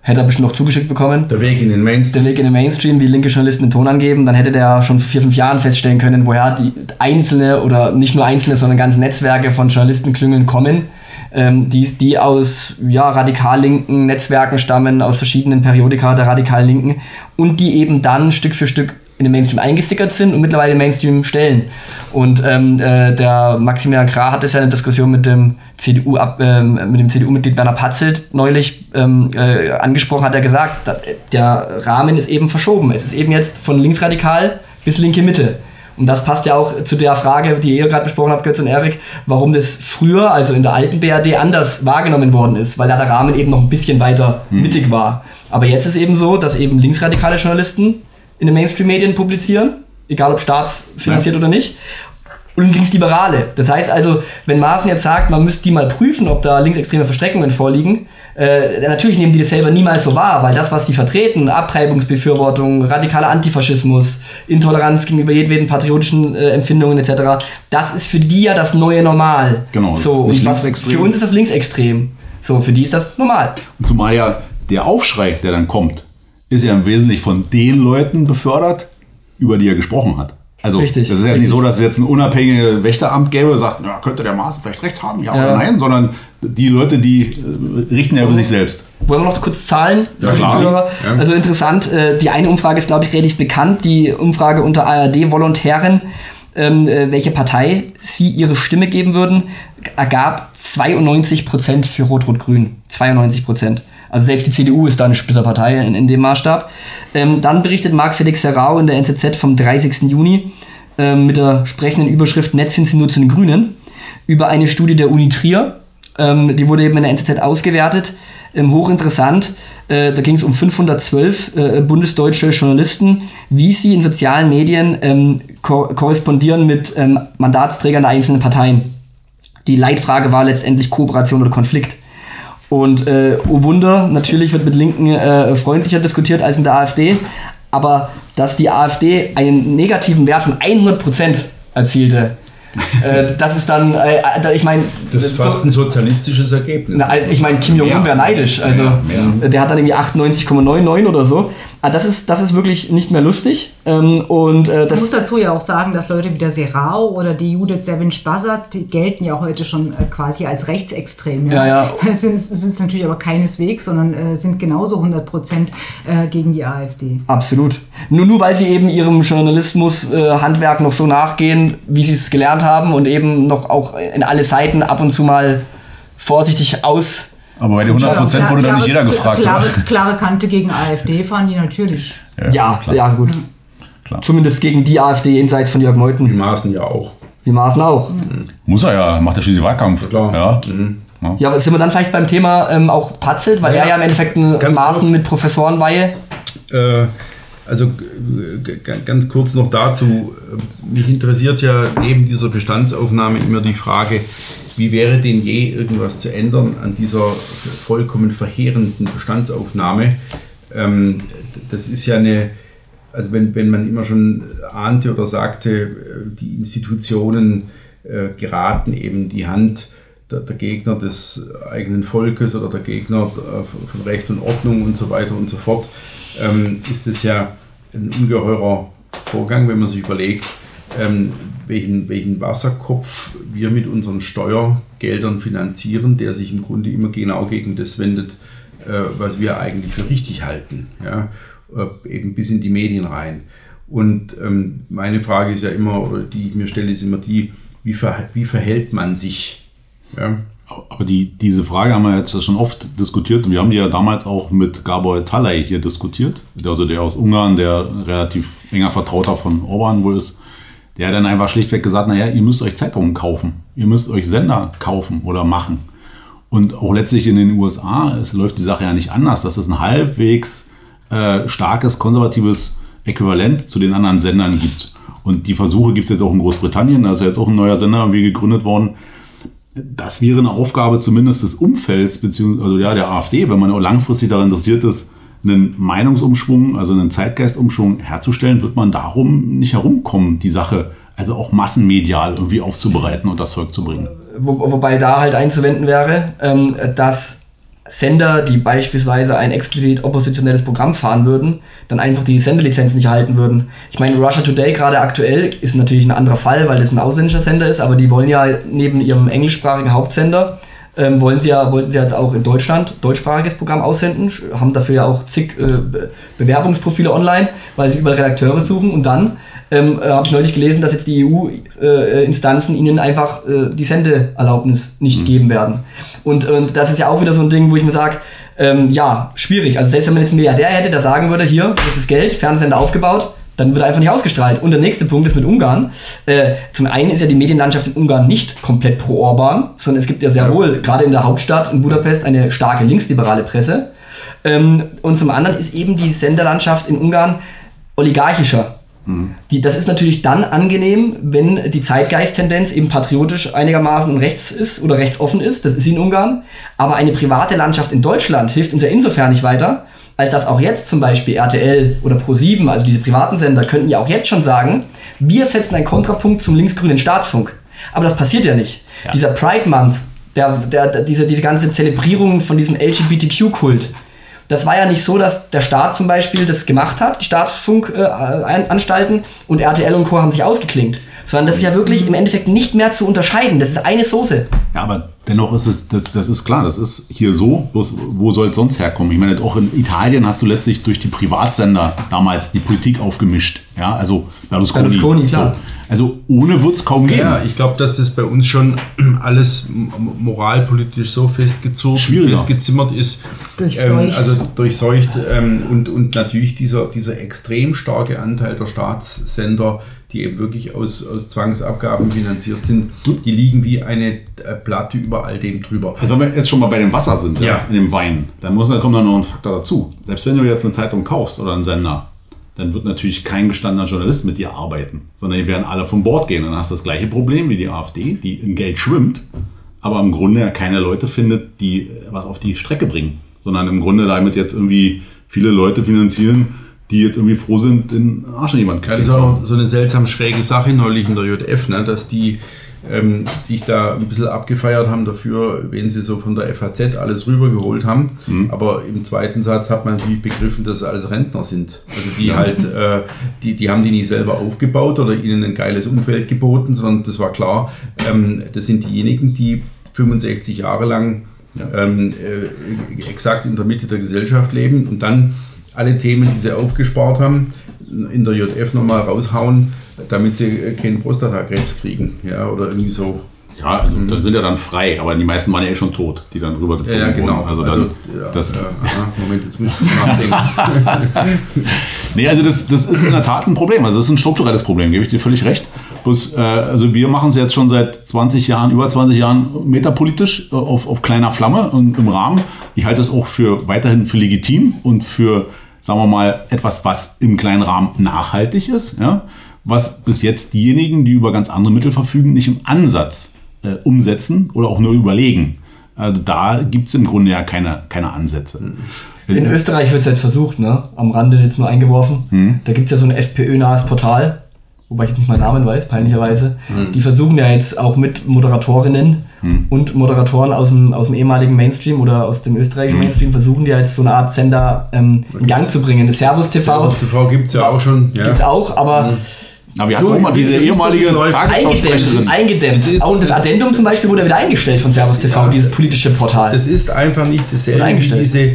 hätte er bestimmt noch zugeschickt bekommen. Der Weg in den Mainstream. Der Weg in den Mainstream, wie linke Journalisten den Ton angeben, dann hätte der schon vor vier, fünf Jahren feststellen können, woher die einzelne oder nicht nur einzelne, sondern ganze Netzwerke von Journalistenklüngeln kommen, ähm, die, die aus ja, radikal linken Netzwerken stammen, aus verschiedenen Periodika der radikal linken und die eben dann Stück für Stück in den Mainstream eingesickert sind und mittlerweile den Mainstream stellen. Und ähm, äh, der Maximilian Krah hat es ja in der Diskussion mit dem CDU ab, ähm, mit dem CDU-Mitglied Werner Patzelt neulich ähm, äh, angesprochen, hat er gesagt, da, der Rahmen ist eben verschoben. Es ist eben jetzt von linksradikal bis linke Mitte. Und das passt ja auch zu der Frage, die ihr gerade besprochen habt, Götz und Erik, warum das früher, also in der alten BRD, anders wahrgenommen worden ist, weil da der Rahmen eben noch ein bisschen weiter mittig war. Aber jetzt ist eben so, dass eben linksradikale Journalisten in den Mainstream-Medien publizieren, egal ob staatsfinanziert oder nicht. und Linksliberale. Das heißt also, wenn Maaßen jetzt sagt, man müsste die mal prüfen, ob da linksextreme Verstreckungen vorliegen, äh, natürlich nehmen die das selber niemals so wahr, weil das, was sie vertreten, Abtreibungsbefürwortung, radikaler Antifaschismus, Intoleranz gegenüber jedweden patriotischen äh, Empfindungen etc., das ist für die ja das neue Normal. Genau, das So, ist nicht und was, linksextrem. für uns ist das linksextrem. So, für die ist das normal. Und zumal ja der Aufschrei, der dann kommt, ist ja im Wesentlichen von den Leuten befördert, über die er gesprochen hat. Also Richtig, das ist ja richtig. nicht so, dass es jetzt ein unabhängiges Wächteramt gäbe, das sagt, ja, könnte der Maas vielleicht recht haben, ja, Ja. oder nein, sondern die Leute, die äh, richten ja über sich selbst. Wollen wir noch kurz Zahlen Ja, klar. Ja. Also interessant, äh, die eine Umfrage ist, glaube ich, relativ bekannt, die Umfrage unter ARD-Volontären, ähm, äh, welche Partei sie ihre Stimme geben würden, ergab 92% für Rot-Rot-Grün. 92%. Also selbst die CDU ist da eine Splitterpartei in, in dem Maßstab. Ähm, dann berichtet Marc Felix Herrau in der NZZ vom 30. Juni ähm, mit der sprechenden Überschrift Netz sind sie nur zu den Grünen über eine Studie der Uni Trier. Ähm, die wurde eben in der NZZ ausgewertet. Ähm, hochinteressant. Äh, da ging es um 512 äh, bundesdeutsche Journalisten, wie sie in sozialen Medien ähm, ko korrespondieren mit ähm, Mandatsträgern der einzelnen Parteien. Die Leitfrage war letztendlich Kooperation oder Konflikt. Und äh, oh Wunder, natürlich wird mit Linken äh, freundlicher diskutiert als mit der AfD, aber dass die AfD einen negativen Wert von 100% erzielte, äh, das ist dann, äh, ich meine, Das ist fast ein sozialistisches Ergebnis. na, ich meine, Kim Jong-un wäre neidisch. Also, Mehr, mehr. der hat dann irgendwie 98,99 oder so. Aber das ist, das ist wirklich nicht mehr lustig. Ähm, und äh, Ich muss das, dazu ja auch sagen, dass Leute wie der Serao oder die Judith Serwin-Spazat, die gelten ja heute schon äh, quasi als rechtsextrem. Ja, ja. Es sind ist natürlich aber keineswegs, sondern äh, sind genauso 100 Prozent äh, gegen die AfD. absolut. Nur, nur weil sie eben ihrem Journalismus-Handwerk noch so nachgehen, wie sie es gelernt haben und eben noch auch in alle Seiten ab und zu mal vorsichtig aus. Aber bei den 100 Prozent wurde dann nicht jeder gefragt, Klare, klare Kante gegen AfD fahren die natürlich. Ja, klar. ja, gut. Klar. Zumindest gegen die AfD jenseits von Jörg Die Meuthen. Maßen ja auch. Die Maßen auch. Muss er ja, macht er schließlich Wahlkampf. klar. Ja. Ja, aber sind wir dann vielleicht beim Thema ähm, auch Patzelt, weil Ja, er ja im Endeffekt ein Maßen kurz. mit Professorenweihe. Äh, also ganz kurz noch dazu. Mich interessiert ja neben dieser Bestandsaufnahme immer die Frage, wie wäre denn je irgendwas zu ändern an dieser vollkommen verheerenden Bestandsaufnahme? Ähm, das ist ja eine, also wenn, wenn man immer schon ahnte oder sagte, äh, die Institutionen äh, geraten eben die Hand der, der Gegner des eigenen Volkes oder der Gegner äh, von Recht und Ordnung und so weiter und so fort, ähm, ist es ja ein ungeheurer Vorgang, wenn man sich überlegt, ähm, welchen, welchen Wasserkopf wir mit unseren Steuergeldern finanzieren, der sich im Grunde immer genau gegen das wendet, äh, was wir eigentlich für richtig halten, ja? äh, eben bis in die Medien rein. Und ähm, meine Frage ist ja immer, oder die ich mir stelle, ist immer die, wie, ver wie verhält man sich? Ja? Aber die, diese Frage haben wir jetzt schon oft diskutiert wir haben die ja damals auch mit Gabor Talay hier diskutiert, also der aus Ungarn, der relativ enger Vertrauter von Orban wohl ist. Der hat dann einfach schlichtweg gesagt, naja, ihr müsst euch Zeitungen kaufen, ihr müsst euch Sender kaufen oder machen. Und auch letztlich in den USA, es läuft die Sache ja nicht anders. Das ist ein halbwegs äh, starkes, konservatives Äquivalent zu den anderen Sendern gibt. Und die Versuche gibt es jetzt auch in Großbritannien, da ist ja jetzt auch ein neuer Sender irgendwie gegründet worden. Das wäre eine Aufgabe zumindest des Umfelds, beziehungsweise also ja, der AfD, wenn man auch langfristig daran interessiert ist, einen Meinungsumschwung, also einen Zeitgeistumschwung herzustellen, wird man darum nicht herumkommen, die Sache also auch massenmedial irgendwie aufzubereiten und das Volk zu bringen. Wo, wobei da halt einzuwenden wäre, ähm, dass Sender, die beispielsweise ein explizit oppositionelles Programm fahren würden, dann einfach die Sendelizenz nicht erhalten würden. Ich meine, Russia Today gerade aktuell ist natürlich ein anderer Fall, weil das ein ausländischer Sender ist, aber die wollen ja neben ihrem englischsprachigen Hauptsender ähm, wollen sie ja wollten sie jetzt auch in Deutschland deutschsprachiges Programm aussenden, haben dafür ja auch zig äh, Be Bewerbungsprofile online, weil sie überall Redakteure suchen und dann ähm, äh, habe ich neulich gelesen, dass jetzt die EU-Instanzen ihnen einfach äh, die Sendeerlaubnis nicht geben werden. Und, und das ist ja auch wieder so ein Ding, wo ich mir sage, ähm, ja, schwierig. Also selbst wenn man jetzt einen Milliardär hätte, der sagen würde, hier, das ist Geld, Fernsehsender aufgebaut, dann wird er einfach nicht ausgestrahlt. Und der nächste Punkt ist mit Ungarn. Äh, zum einen ist ja die Medienlandschaft in Ungarn nicht komplett pro Orban, sondern es gibt ja sehr wohl, gerade in der Hauptstadt in Budapest, eine starke linksliberale Presse. Ähm, und zum anderen ist eben die Senderlandschaft in Ungarn oligarchischer. Die, das ist natürlich dann angenehm, wenn die Zeitgeist-Tendenz eben patriotisch einigermaßen und rechts ist oder rechtsoffen ist. Das ist sie in Ungarn. Aber eine private Landschaft in Deutschland hilft uns ja insofern nicht weiter, als dass auch jetzt zum Beispiel RTL oder Pro7, also diese privaten Sender, könnten ja auch jetzt schon sagen, wir setzen einen Kontrapunkt zum linksgrünen Staatsfunk. Aber das passiert ja nicht. Ja. Dieser Pride Month, der, der, der, diese, diese ganze Zelebrierung von diesem LGBTQ-Kult, das war ja nicht so, dass der Staat zum Beispiel das gemacht hat, die Staatsfunkanstalten und RTL und Co. haben sich ausgeklinkt. Sondern das ist ja wirklich im Endeffekt nicht mehr zu unterscheiden. Das ist eine Soße. Ja, aber dennoch ist es, das, das ist klar, das ist hier so, bloß wo soll es sonst herkommen? Ich meine, auch in Italien hast du letztlich durch die Privatsender damals die Politik aufgemischt. Ja, also Berlusconi. Berlusconi, klar. So. Also ohne wird es kaum geben. Ja, ich glaube, dass das bei uns schon alles moralpolitisch so festgezogen, Schwieriger. festgezimmert ist. Durchseucht. Ähm, also durchseucht ähm, und, und natürlich dieser, dieser extrem starke Anteil der Staatssender, die eben wirklich aus, aus Zwangsabgaben finanziert sind, die liegen wie eine äh, Platte über all dem drüber. Also wenn wir jetzt schon mal bei dem Wasser sind, ja. Ja. in dem Wein, dann muss, dann kommt dann noch ein Faktor dazu. Selbst wenn du jetzt eine Zeitung kaufst oder einen Sender, dann wird natürlich kein gestandener Journalist mit dir arbeiten, sondern die werden alle vom Bord gehen. Dann hast du das gleiche Problem wie die AfD, die in Geld schwimmt, aber im Grunde ja keine Leute findet, die was auf die Strecke bringen, sondern im Grunde damit jetzt irgendwie viele Leute finanzieren, die jetzt irgendwie froh sind, den Arsch in jemand Ja, das ist auch so eine seltsam schräge Sache neulich in der JF, ne, dass die ähm, sich da ein bisschen abgefeiert haben dafür, wenn sie so von der FAZ alles rübergeholt haben. Aber im zweiten Satz hat man natürlich begriffen, dass es alles Rentner sind. Also die halt, äh, die, die haben die nicht selber aufgebaut oder ihnen ein geiles Umfeld geboten, sondern das war klar, ähm, das sind diejenigen, die 65 Jahre lang ähm, äh, exakt in der Mitte der Gesellschaft leben. Und dann alle Themen, die sie aufgespart haben, in der JF nochmal raushauen, damit sie äh, keinen Prostatakrebs kriegen. Ja, oder irgendwie so. Ja, also dann sind ja dann frei, aber die meisten waren ja eh schon tot, die dann rübergezogen Ja, ja, genau. wurden. Also dann, ja, das, ja, aha, Moment, jetzt muss ich nachdenken. Nee, also das, das ist in der Tat ein Problem. Also das ist ein strukturelles Problem, gebe ich dir völlig recht. Bloß, äh, also wir machen es jetzt schon seit 20 Jahren, über 20 Jahren metapolitisch äh, auf, auf kleiner Flamme und im Rahmen. Ich halte es auch für weiterhin für legitim und für, sagen wir mal, etwas, was im kleinen Rahmen nachhaltig ist, ja, was bis jetzt diejenigen, die über ganz andere Mittel verfügen, nicht im Ansatz äh, umsetzen oder auch nur überlegen. Also da gibt es im Grunde ja keine, keine Ansätze. In Österreich wird es jetzt versucht, ne? Am Rande jetzt nur eingeworfen. Da gibt es ja so ein FPÖ-nahes Portal, wobei ich jetzt nicht meinen Namen weiß, peinlicherweise. Die versuchen ja jetzt auch mit Moderatorinnen und Moderatoren aus dem, aus dem ehemaligen Mainstream oder aus dem österreichischen Mainstream, versuchen die ja jetzt so eine Art Sender ähm, in Gang zu bringen. Servus TV Servus TV gibt es ja auch schon. Ja. gibt's auch, aber Aber wir hatten Du, auch mal diese ehemalige das eingedämmt. Tagesschausprecherin. eingedämmt. Es ist- Auch und das Addendum zum Beispiel wurde wieder eingestellt von Servus TV, Ja. dieses politische Portal. Das ist einfach nicht dasselbe wie eingestellt. diese,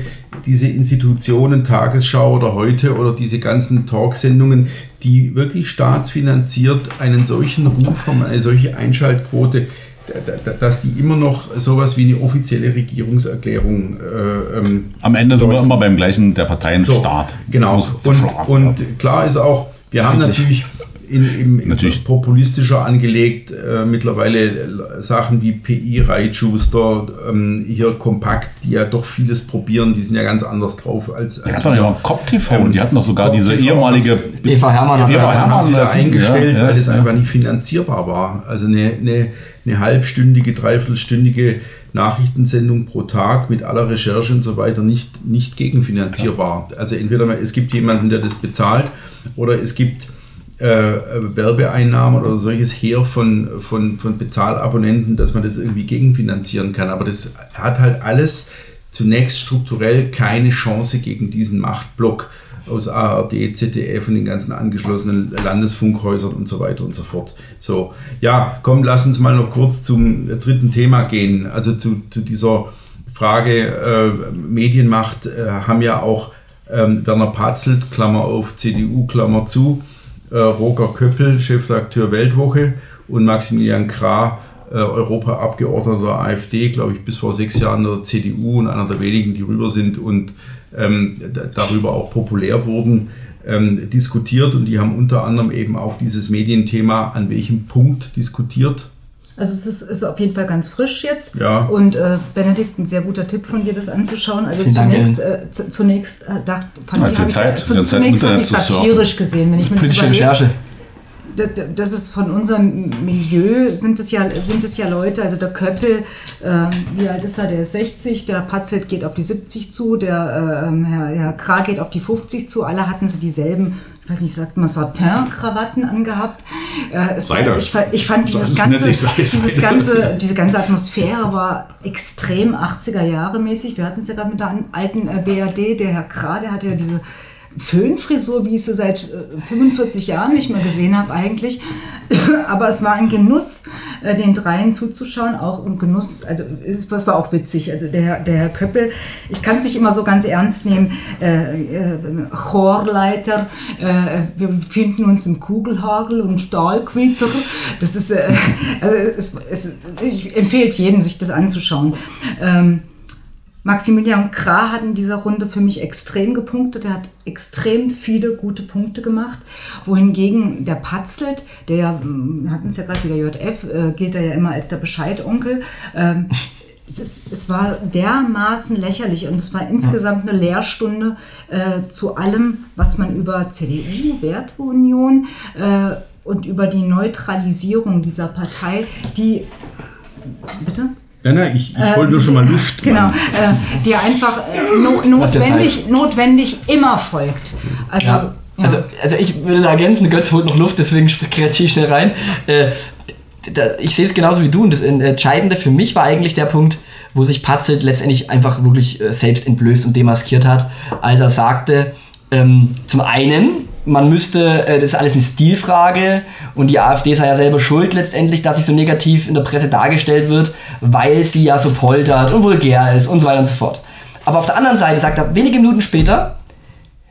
diese Institutionen, Tagesschau oder heute oder diese ganzen Talksendungen, die wirklich staatsfinanziert einen solchen Ruf haben, eine solche Einschaltquote, da- da- dass die immer noch sowas wie eine offizielle Regierungserklärung äh, ähm, Am Ende sind wir immer beim gleichen der Parteien so. Genau. Und, und klar ist auch, wir haben natürlich in, im, Natürlich. populistischer angelegt äh, mittlerweile Sachen wie PI, Reitschuster, ähm, hier Kompakt, die ja doch vieles probieren, die sind ja ganz anders drauf als, Die als hatten doch ja Cop TV Ähm, und die hatten doch sogar diese ehemalige. Eva Hermann hat Eva ja- Hermann haben sie da als- eingestellt, ja, weil es ja. einfach nicht finanzierbar war. Also eine, eine, eine halbstündige, dreiviertelstündige Nachrichtensendung pro Tag mit aller Recherche und so weiter nicht, nicht gegenfinanzierbar. Also entweder es gibt jemanden, der das bezahlt, oder es gibt äh, Werbeeinnahmen oder solches Heer von, von, von Bezahlabonnenten, dass man das irgendwie gegenfinanzieren kann. Aber das hat halt alles zunächst strukturell keine Chance gegen diesen Machtblock aus ARD, ZDF und den ganzen angeschlossenen Landesfunkhäusern und so weiter und so fort. So, ja, komm, lass uns mal noch kurz zum dritten Thema gehen. Also zu, zu dieser Frage äh, Medienmacht äh, haben ja auch ähm, Werner Patzelt, Klammer auf, CDU, Klammer zu, Roger Köppel, Chefredakteur Weltwoche und Maximilian Krah, äh, Europaabgeordneter der AfD, glaube ich, bis vor sechs Jahren der CDU und einer der wenigen, die rüber sind und ähm, da- darüber auch populär wurden, ähm, diskutiert und die haben unter anderem eben auch dieses Medienthema an welchem Punkt diskutiert. Also es ist, ist auf jeden Fall ganz frisch jetzt. Ja. Und äh, Benedikt, ein sehr guter Tipp von dir, das anzuschauen. Also Vielen Dank, zunächst, äh, zu, zunächst äh, dachte, fand Ja, ich, ich Zeit, zu, zunächst habe ich satirisch gesehen, wenn ich mir das Politische überlege. Recherche. Das ist von unserem Milieu, sind es ja, sind es ja Leute, also der Köppel, äh, wie alt ist er, der ist 60, der Patzelt geht auf die 70 zu, der ähm, Herr, Herr Krah geht auf die 50 zu, alle hatten sie dieselben, weiß nicht, sagt man Satin-Krawatten angehabt. Äh, es war, ich, fand- ich fand dieses ganze, dieses ganze, diese ganze Atmosphäre war extrem 80er Jahre mäßig. Wir hatten es ja gerade mit der alten äh, BRD, der Herr Krah, der hatte ja diese Föhnfrisur, wie ich sie seit äh, 45 Jahren nicht mehr gesehen habe eigentlich. Aber es war ein Genuss, äh, den dreien zuzuschauen, auch ein Genuss, also es war auch witzig. Also der, der Herr Köppel, ich kann es nicht immer so ganz ernst nehmen, äh, äh, Chorleiter, äh, wir befinden uns im Kugelhagel und Stahlquitter. Das ist, äh, also es, es, ich empfehle es jedem, sich das anzuschauen. Ähm, Maximilian Krah hat in dieser Runde für mich extrem gepunktet. Er hat extrem viele gute Punkte gemacht. Wohingegen der Patzelt, der ja, hm, wir hatten es ja gerade wieder JF, äh, gilt er ja immer als der Bescheidonkel. Ähm, es, ist, es war dermaßen lächerlich und es war insgesamt eine Lehrstunde äh, zu allem, was man über CDU, Werteunion äh, und über die Neutralisierung dieser Partei, die. Bitte? Nein, nein, ich, ich wollte nur schon mal Luft. Genau, äh, die einfach äh, no, notwendig, notwendig immer folgt. Also, Ja. ja. Also, also ich würde da ergänzen, Götz holt noch Luft, deswegen grätsche ich schnell rein. Äh, da, ich sehe es genauso wie du und das Entscheidende für mich war eigentlich der Punkt, wo sich Patzelt letztendlich einfach wirklich äh, selbst entblößt und demaskiert hat, als er sagte, ähm, zum einen, man müsste, äh, das ist alles eine Stilfrage und die AfD sei ja selber schuld letztendlich, dass sie so negativ in der Presse dargestellt wird, weil sie ja so poltert und vulgär ist und so weiter und so fort. Aber auf der anderen Seite sagt er wenige Minuten später,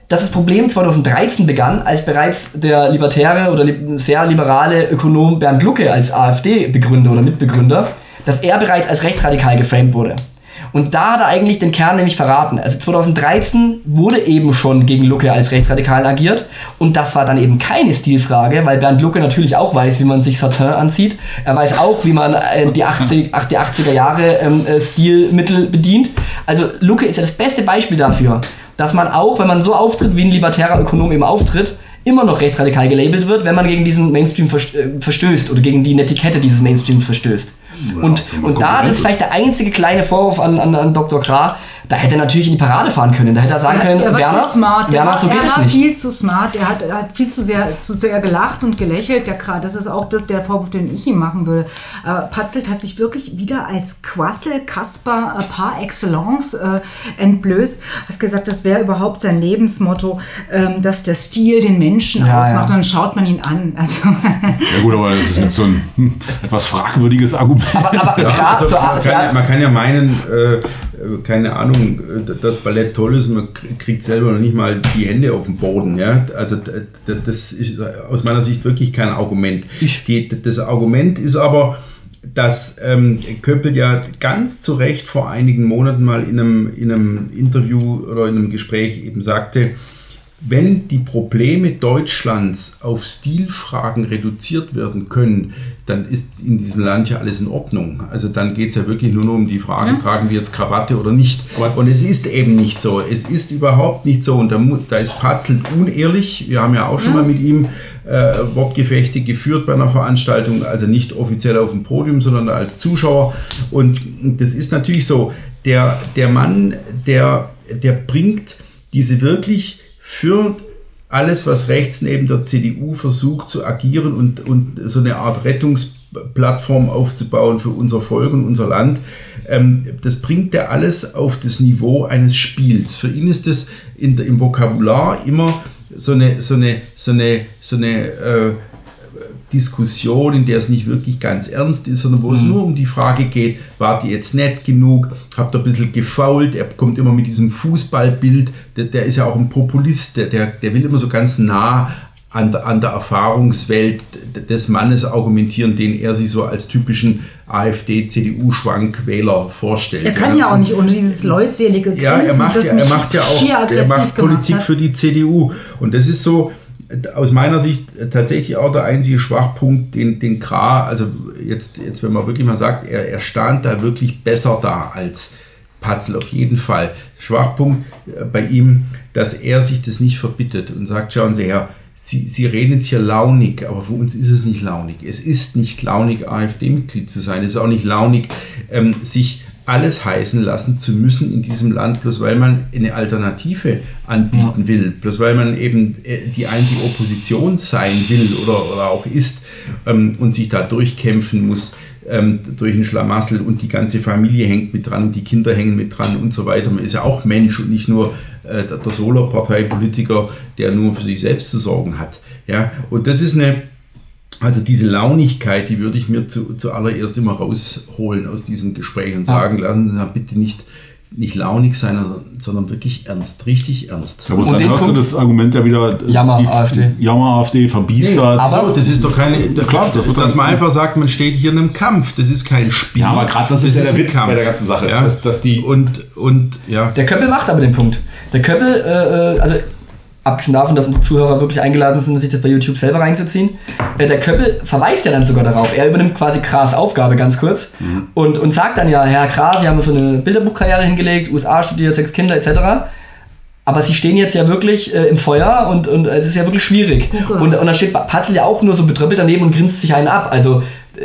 dass das Problem 2013 begann, als bereits der libertäre oder sehr liberale Ökonom Bernd Lucke als AfD-Begründer oder Mitbegründer, dass er bereits als rechtsradikal geframed wurde. Und da hat er eigentlich den Kern nämlich verraten. Also 2013 wurde eben schon gegen Lucke als rechtsradikal agiert und das war dann eben keine Stilfrage, weil Bernd Lucke natürlich auch weiß, wie man sich Satin anzieht. Er weiß auch, wie man äh, die, 80, ach, die 80er Jahre ähm, äh, Stilmittel bedient. Also Lucke ist ja das beste Beispiel dafür, dass man auch, wenn man so auftritt, wie ein libertärer Ökonom eben auftritt, immer noch rechtsradikal gelabelt wird, wenn man gegen diesen Mainstream äh, verstößt oder gegen die Netiquette dieses Mainstreams verstößt. und wenn man und da, Konkurrenz das ist ist. vielleicht der einzige kleine Vorwurf an, an, an Dr. Krah, da hätte er natürlich in die Parade fahren können. Da hätte er sagen können, er war Werner, zu smart. Werner, er war, so geht er es nicht. viel zu smart. Er hat, er hat viel zu sehr, zu sehr gelacht und gelächelt. Der Kra- das ist auch das, der Vorwurf, den ich ihm machen würde. Äh, Patzelt hat sich wirklich wieder als Quassel, Kasper äh, par excellence äh, entblößt. Hat gesagt, das wäre überhaupt sein Lebensmotto, ähm, dass der Stil den Menschen Ja, ausmacht. ja. Und dann schaut man ihn an. Also, Ja gut, aber das ist jetzt so ein hm, etwas fragwürdiges Argument. Aber, aber Ja, Krah, also zur, man, kann, man kann ja meinen, äh, äh, keine Ahnung, äh, das Ballett toll ist, man kriegt selber noch nicht mal die Hände auf den Boden. Ja? Also das ist aus meiner Sicht wirklich kein Argument. Die, das Argument ist aber, dass ähm, Köppel ja ganz zu Recht vor einigen Monaten mal in einem, in einem Interview oder in einem Gespräch eben sagte, wenn die Probleme Deutschlands auf Stilfragen reduziert werden können, dann ist in diesem Land ja alles in Ordnung. Also dann geht es ja wirklich nur noch um die Frage, tragen wir jetzt Krawatte oder nicht. Und es ist eben nicht so. Es ist überhaupt nicht so. Und da, da ist Patzelt unehrlich. Wir haben ja auch schon mal mit ihm äh, Wortgefechte geführt bei einer Veranstaltung, also nicht offiziell auf dem Podium, sondern als Zuschauer. Und das ist natürlich so. Der, der Mann, der, der bringt diese wirklich für alles, was rechts neben der CDU versucht zu agieren und, und so eine Art Rettungsplattform aufzubauen für unser Volk und unser Land, ähm, das bringt er alles auf das Niveau eines Spiels. Für ihn ist das in im Vokabular immer so eine, so eine, so eine, so eine äh, Diskussion, in der es nicht wirklich ganz ernst ist, sondern wo es nur um die Frage geht, wart ihr jetzt nett genug, habt ihr ein bisschen gefault, er kommt immer mit diesem Fußballbild, der, der ist ja auch ein Populist, der, der, will immer so ganz nah an der, an der Erfahrungswelt des Mannes argumentieren, den er sich so als typischen AfD-CDU-Schwankwähler vorstellt. er kann ja auch nicht ohne dieses leutselige Grinsen, Ja, er macht ja, er macht ja auch er macht Politik hat. für die CDU. Und das ist so, aus meiner Sicht tatsächlich auch der einzige Schwachpunkt, den, den Kra, also jetzt, jetzt, wenn man wirklich mal sagt, er, er stand da wirklich besser da als Patzel, auf jeden Fall. Schwachpunkt äh, bei ihm, dass er sich das nicht verbittet und sagt, schauen Sie her, Sie, Sie reden jetzt hier launig, aber für uns ist es nicht launig. Es ist nicht launig, AfD-Mitglied zu sein. Es ist auch nicht launig, ähm, sich alles heißen lassen zu müssen in diesem Land, bloß weil man eine Alternative anbieten ja. will, bloß weil man eben äh, die einzige Opposition sein will oder, oder auch ist ähm, und sich da durchkämpfen muss ähm, durch einen Schlamassel und die ganze Familie hängt mit dran und die Kinder hängen mit dran und so weiter. Man ist ja auch Mensch und nicht nur äh, der, der Solo-Parteipolitiker, der nur für sich selbst zu sorgen hat. Ja, und das ist eine also diese Launigkeit, die würde ich mir zu, zuallererst immer rausholen aus diesen Gesprächen und sagen, lassen Sie bitte nicht, nicht launig sein, sondern wirklich ernst, richtig ernst. Ja, und dann hörst du das Argument ja wieder, Jammer die, AfD. Jammer AfD, verbiestert. Nee, aber so, das ist doch keine, da, klar, das dass man einfach sagt, man steht hier in einem Kampf, das ist kein Spiel. Ja, aber gerade das, das, ist ja der Witz Kampf. bei der ganzen Sache, ja? dass, dass die und, und, ja. Der Köppel macht aber den Punkt. Der Köppel, äh, äh also abgesehen davon, dass unsere Zuhörer wirklich eingeladen sind, sich das bei YouTube selber reinzuziehen. Äh, der Köppel verweist ja dann sogar darauf. Er übernimmt quasi Kras Aufgabe ganz kurz mhm. und, und sagt dann ja, Herr Kras, Sie haben so eine Bilderbuchkarriere hingelegt, USA studiert, sechs Kinder etc. Aber sie stehen jetzt ja wirklich äh, im Feuer und, und es ist ja wirklich schwierig. Okay. Und, und dann steht Patzel ja auch nur so betröppelt daneben und grinst sich einen ab. Also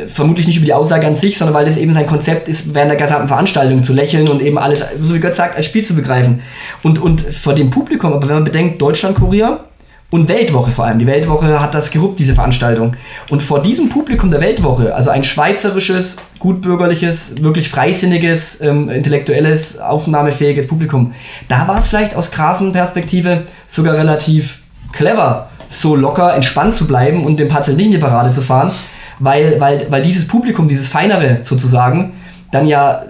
vermutlich nicht über die Aussage an sich, sondern weil das eben sein Konzept ist, während der gesamten Veranstaltung zu lächeln und eben alles, so wie Gott sagt, als Spiel zu begreifen. Und, und vor dem Publikum, aber wenn man bedenkt, Deutschlandkurier und Weltwoche vor allem, die Weltwoche hat das geruppt, diese Veranstaltung. Und vor diesem Publikum der Weltwoche, also ein schweizerisches, gutbürgerliches, wirklich freisinniges, ähm, intellektuelles, aufnahmefähiges Publikum, da war es vielleicht aus krassen Perspektive sogar relativ clever, so locker, entspannt zu bleiben und dem Patzel nicht in die Parade zu fahren, weil, weil, weil dieses Publikum, dieses Feinere sozusagen, dann ja,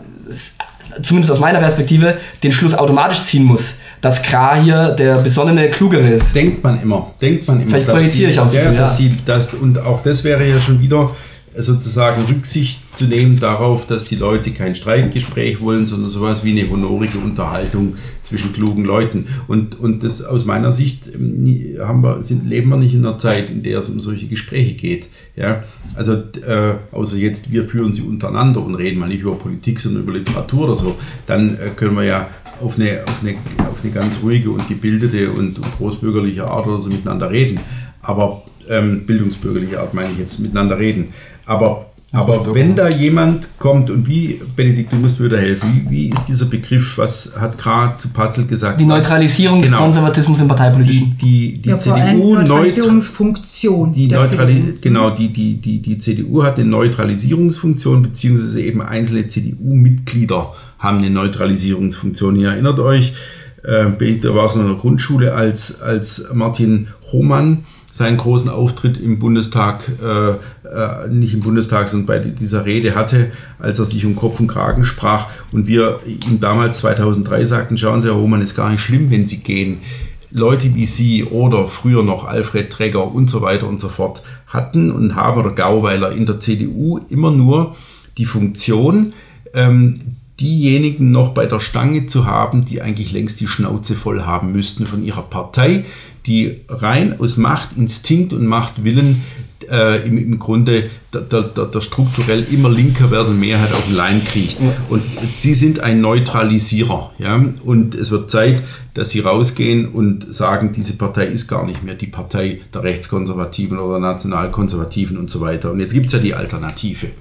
zumindest aus meiner Perspektive, den Schluss automatisch ziehen muss, dass Kra hier der besonnene, klugere ist. Denkt man immer, denkt man immer. Vielleicht projiziere ich auch ja, viel, dass Die, dass, Und auch das wäre ja schon wieder sozusagen Rücksicht zu nehmen darauf, dass die Leute kein Streitgespräch wollen, sondern sowas wie eine honorige Unterhaltung zwischen klugen Leuten. Und, und das aus meiner Sicht ähm, haben wir, sind, leben wir nicht in einer Zeit, in der es um solche Gespräche geht. Ja? Also äh, außer jetzt, wir führen sie untereinander und reden mal nicht über Politik, sondern über Literatur oder so, dann äh, können wir ja auf eine, auf, eine, auf eine ganz ruhige und gebildete und, und großbürgerliche Art oder so miteinander reden. Aber ähm, bildungsbürgerliche Art meine ich jetzt, miteinander reden. Aber, aber wenn da jemand kommt und wie, Benedikt, du musst mir wieder helfen, wie, wie ist dieser Begriff, was hat gerade zu Patzel gesagt? Die Neutralisierung was, des genau, Konservatismus im Parteipolitischen. Die, die, die ja, CDU Neutralisierungsfunktion. Die Neutrali genau, die, die, die, die CDU hat eine Neutralisierungsfunktion, beziehungsweise eben einzelne CDU-Mitglieder haben eine Neutralisierungsfunktion. Ihr erinnert euch, äh, da war es in der Grundschule, als, als Martin Hohmann seinen großen Auftritt im Bundestag, äh, äh, nicht im Bundestag, sondern bei dieser Rede hatte, als er sich um Kopf und Kragen sprach und wir ihm damals 2003 sagten, schauen Sie, Herr Hohmann, ist gar nicht schlimm, wenn Sie gehen. Leute wie Sie oder früher noch Alfred Träger und so weiter und so fort hatten und haben oder Gauweiler in der CDU immer nur die Funktion, ähm, diejenigen noch bei der Stange zu haben, die eigentlich längst die Schnauze voll haben müssten von ihrer Partei, die rein aus Machtinstinkt und Machtwillen äh, im, im Grunde der, der, der, strukturell immer linker werdenden Mehrheit auf den Leim kriegt. Und sie sind ein Neutralisierer. Ja? Und es wird Zeit, dass sie rausgehen und sagen, diese Partei ist gar nicht mehr die Partei der Rechtskonservativen oder Nationalkonservativen und so weiter. Und jetzt gibt es ja die Alternative.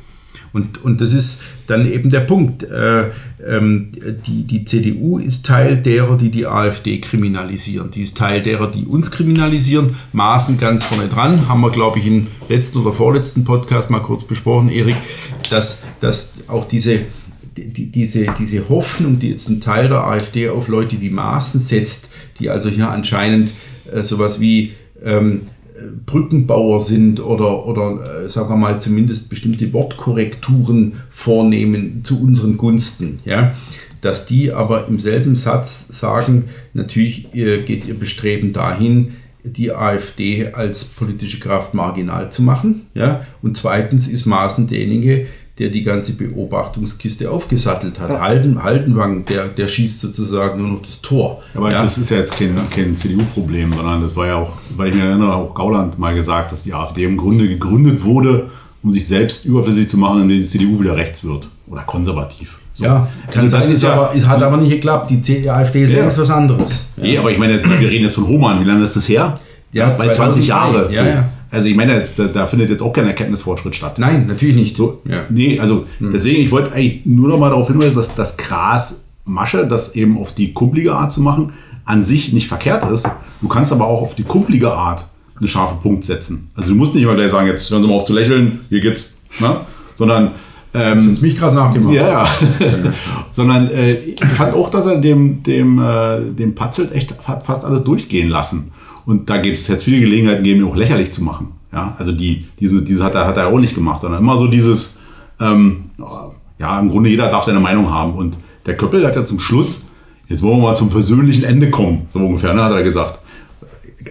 Und, und das ist dann eben der Punkt. Äh, ähm, die, die CDU ist Teil derer, die die AfD kriminalisieren. Die ist Teil derer, die uns kriminalisieren. Maßen ganz vorne dran. Haben wir, glaube ich, im letzten oder vorletzten Podcast mal kurz besprochen, Erik, dass, dass auch diese, die, diese, diese Hoffnung, die jetzt ein Teil der AfD auf Leute wie Maßen setzt, die also hier anscheinend äh, sowas wie ähm, Brückenbauer sind oder, oder äh, sagen wir mal zumindest bestimmte Wortkorrekturen vornehmen zu unseren Gunsten. Ja? Dass die aber im selben Satz sagen, natürlich geht ihr Bestreben dahin, die AfD als politische Kraft marginal zu machen. Ja? Und zweitens ist Maaßen derjenige, der die ganze Beobachtungskiste aufgesattelt hat. Halden, Haldenwang, der, der schießt sozusagen nur noch das Tor. Aber ja. das ist ja jetzt kein, kein CDU-Problem, sondern das war ja auch, weil ich mir erinnere, auch Gauland mal gesagt, dass die AfD im Grunde gegründet wurde, um sich selbst überflüssig zu machen, indem die CDU wieder rechts wird oder konservativ. So. ja, kann Also sein, das ist ja- aber, es hat aber nicht geklappt. Die AfD ist Ja. längst was anderes. Nee, aber ich meine, jetzt, wir reden jetzt von Roman. Wie lange ist das her? Ja, bei 20 2003. Jahre. Ja, so. ja. Also ich meine, jetzt, da, da findet jetzt auch kein Erkenntnisfortschritt statt. Nein, natürlich nicht. So, ja. Nee, also deswegen, ich wollte eigentlich nur noch mal darauf hinweisen, dass das Gras Masche, das eben auf die kumpelige Art zu machen, an sich nicht verkehrt ist. Du kannst aber auch auf die kumpelige Art eine scharfe Punkt setzen. Also du musst nicht immer gleich sagen, jetzt hören Sie mal auf zu lächeln, hier geht's, ne? sondern ähm, Hast mich gerade nachgemacht. ja, ja. Sondern äh, ich fand auch, dass er dem, dem, äh, dem Patzelt echt hat fast alles durchgehen lassen. Und da gibt es jetzt viele Gelegenheiten gegeben, ihn auch lächerlich zu machen. Ja, also die, diese, diese hat er, hat er auch nicht gemacht, sondern immer so dieses, ähm, ja, im Grunde jeder darf seine Meinung haben. Und der Köppel hat ja zum Schluss, jetzt wollen wir mal zum versöhnlichen Ende kommen, so ungefähr, ne, hat er gesagt.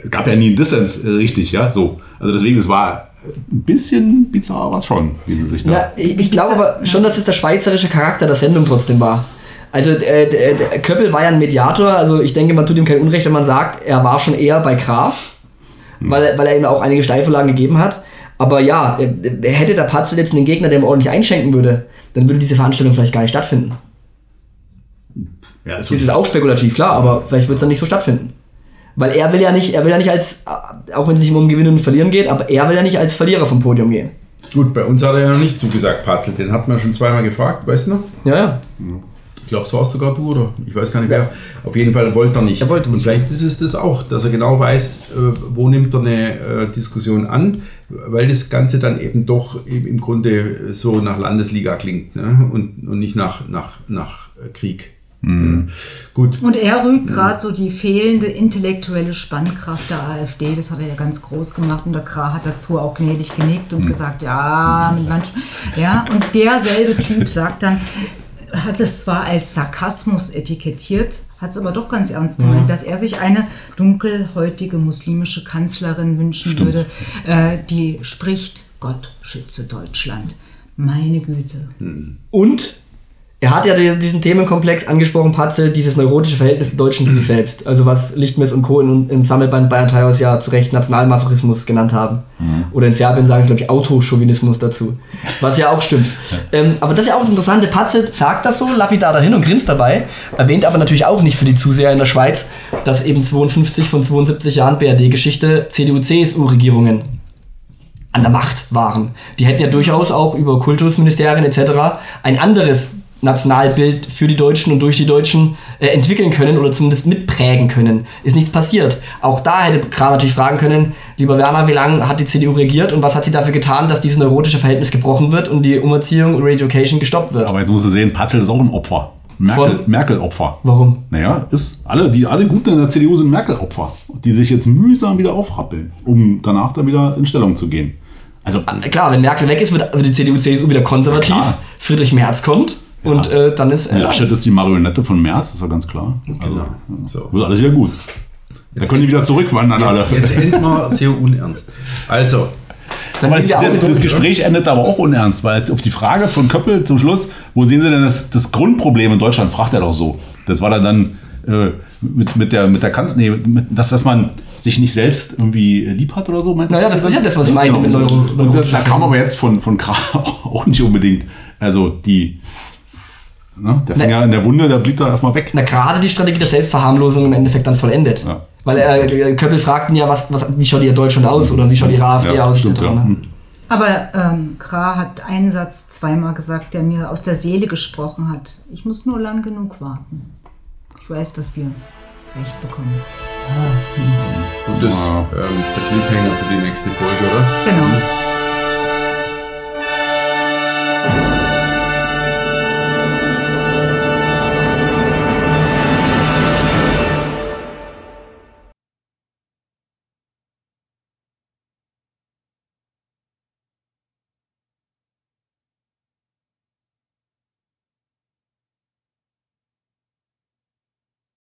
Gab ja nie einen Dissens, äh, richtig, ja, so. Also deswegen, es war ein bisschen bizarr, was schon, wie sie sich da. Ja, ich, ich glaube aber schon, dass es der schweizerische Charakter der Sendung trotzdem war. Also äh, der Köppel war ja ein Mediator, also ich denke, man tut ihm kein Unrecht, wenn man sagt, er war schon eher bei Graf, weil, er- weil er ihm auch einige Steilvorlagen gegeben hat. Aber ja, äh, hätte der Patzel jetzt einen Gegner, der ihm ordentlich einschenken würde, dann würde diese Veranstaltung vielleicht gar nicht stattfinden. Ja, Das ist auch spekulativ, klar, aber vielleicht wird es dann nicht so stattfinden. Weil er will ja nicht, er will ja nicht als, auch wenn es nicht um Gewinnen und Verlieren geht, aber er will ja nicht als Verlierer vom Podium gehen. Gut, bei uns hat er ja noch nicht zugesagt, Patzel. Den hat man schon zweimal gefragt, weißt du noch? Ja, ja. Ich glaube, es warst sogar du, oder? Ich weiß gar nicht wer. Auf jeden Fall wollte er nicht. Er wollte Und nicht. vielleicht ist es das auch, dass er genau weiß, äh, wo nimmt er eine äh, Diskussion an, weil das Ganze dann eben doch im Grunde so nach Landesliga klingt ne? und, und nicht nach, nach, nach Krieg. Ja. Gut. Und er rügt gerade so die fehlende intellektuelle Spannkraft der AfD. Das hat er ja ganz groß gemacht. Und der Kra hat dazu auch gnädig genickt und gesagt, ja, mit manch, ja. Und derselbe Typ sagt dann, hat es zwar als Sarkasmus etikettiert, hat es aber doch ganz ernst gemeint, dass er sich eine dunkelhäutige muslimische Kanzlerin wünschen würde, äh, die spricht, Gott schütze Deutschland. Meine Güte. Und er hat ja die- diesen Themenkomplex angesprochen, Patzel, dieses neurotische Verhältnis der Deutschen zu sich selbst. Also was Lichtmess und Co. in, im Sammelband Bayern Tires ja zu Recht Nationalmasochismus genannt haben. Oder in Serbien sagen sie, glaube ich, Autochauvinismus dazu. Was ja auch stimmt. Ähm, aber das ist ja auch das Interessante. Patzel sagt das so, lapidar dahin und grinst dabei, erwähnt aber natürlich auch nicht für die Zuseher in der Schweiz, dass eben 52 von 72 Jahren BRD-Geschichte CDU-CSU-Regierungen an der Macht waren. Die hätten ja durchaus auch über Kultusministerien etc. ein anderes Nationalbild für die Deutschen und durch die Deutschen äh, entwickeln können oder zumindest mitprägen können. Ist nichts passiert. Auch da hätte Kram natürlich fragen können, lieber Werner, wie lange hat die CDU regiert und was hat sie dafür getan, dass dieses neurotische Verhältnis gebrochen wird und die Umerziehung und Reeducation gestoppt wird? Aber jetzt musst du sehen, Patzel ist auch ein Opfer. Merkel, Merkel-Opfer. Warum? Naja, ist alle, die alle Guten in der CDU sind Merkel-Opfer, die sich jetzt mühsam wieder aufrappeln, um danach dann wieder in Stellung zu gehen. Also Klar, wenn Merkel weg ist, wird, die CDU, CSU wieder konservativ. Friedrich Merz kommt und äh, dann ist... Äh, Laschet ist die Marionette von Merz, ist ja ganz klar. Genau. So. Wird alles wieder gut. Da können die wieder zurückwandern alle. Jetzt, jetzt enden wir sehr unernst. Also, dann auch das, das Gespräch endet aber auch unernst, weil es auf die Frage von Köppel zum Schluss, wo sehen Sie denn das, das Grundproblem in Deutschland, fragt er doch so. Das war dann, dann äh, mit, mit der, mit der Kanzler, nee, mit, dass, dass man sich nicht selbst irgendwie lieb hat oder so. meint er? Naja, das ist ja das, was ich meine mit Neuro- Und da, da kam aber jetzt von, von Krah auch nicht unbedingt, also die, ne, der Finger Ne. in der Wunde, der blieb da erstmal weg. Na, gerade die Strategie der Selbstverharmlosung im Endeffekt dann vollendet. Ja. Weil äh, Köppel fragten ja, was, was, wie schaut ihr Deutschland aus oder wie schaut ihre AfD Ja, aus? stimmt, etc., ja. ne? Hm. Aber ähm, Kra hat einen Satz zweimal gesagt, der mir aus der Seele gesprochen hat. Ich muss nur lang genug warten. Ich weiß, dass wir Recht bekommen. und das ähm, der Cliffhanger für die nächste Folge, oder? Genau.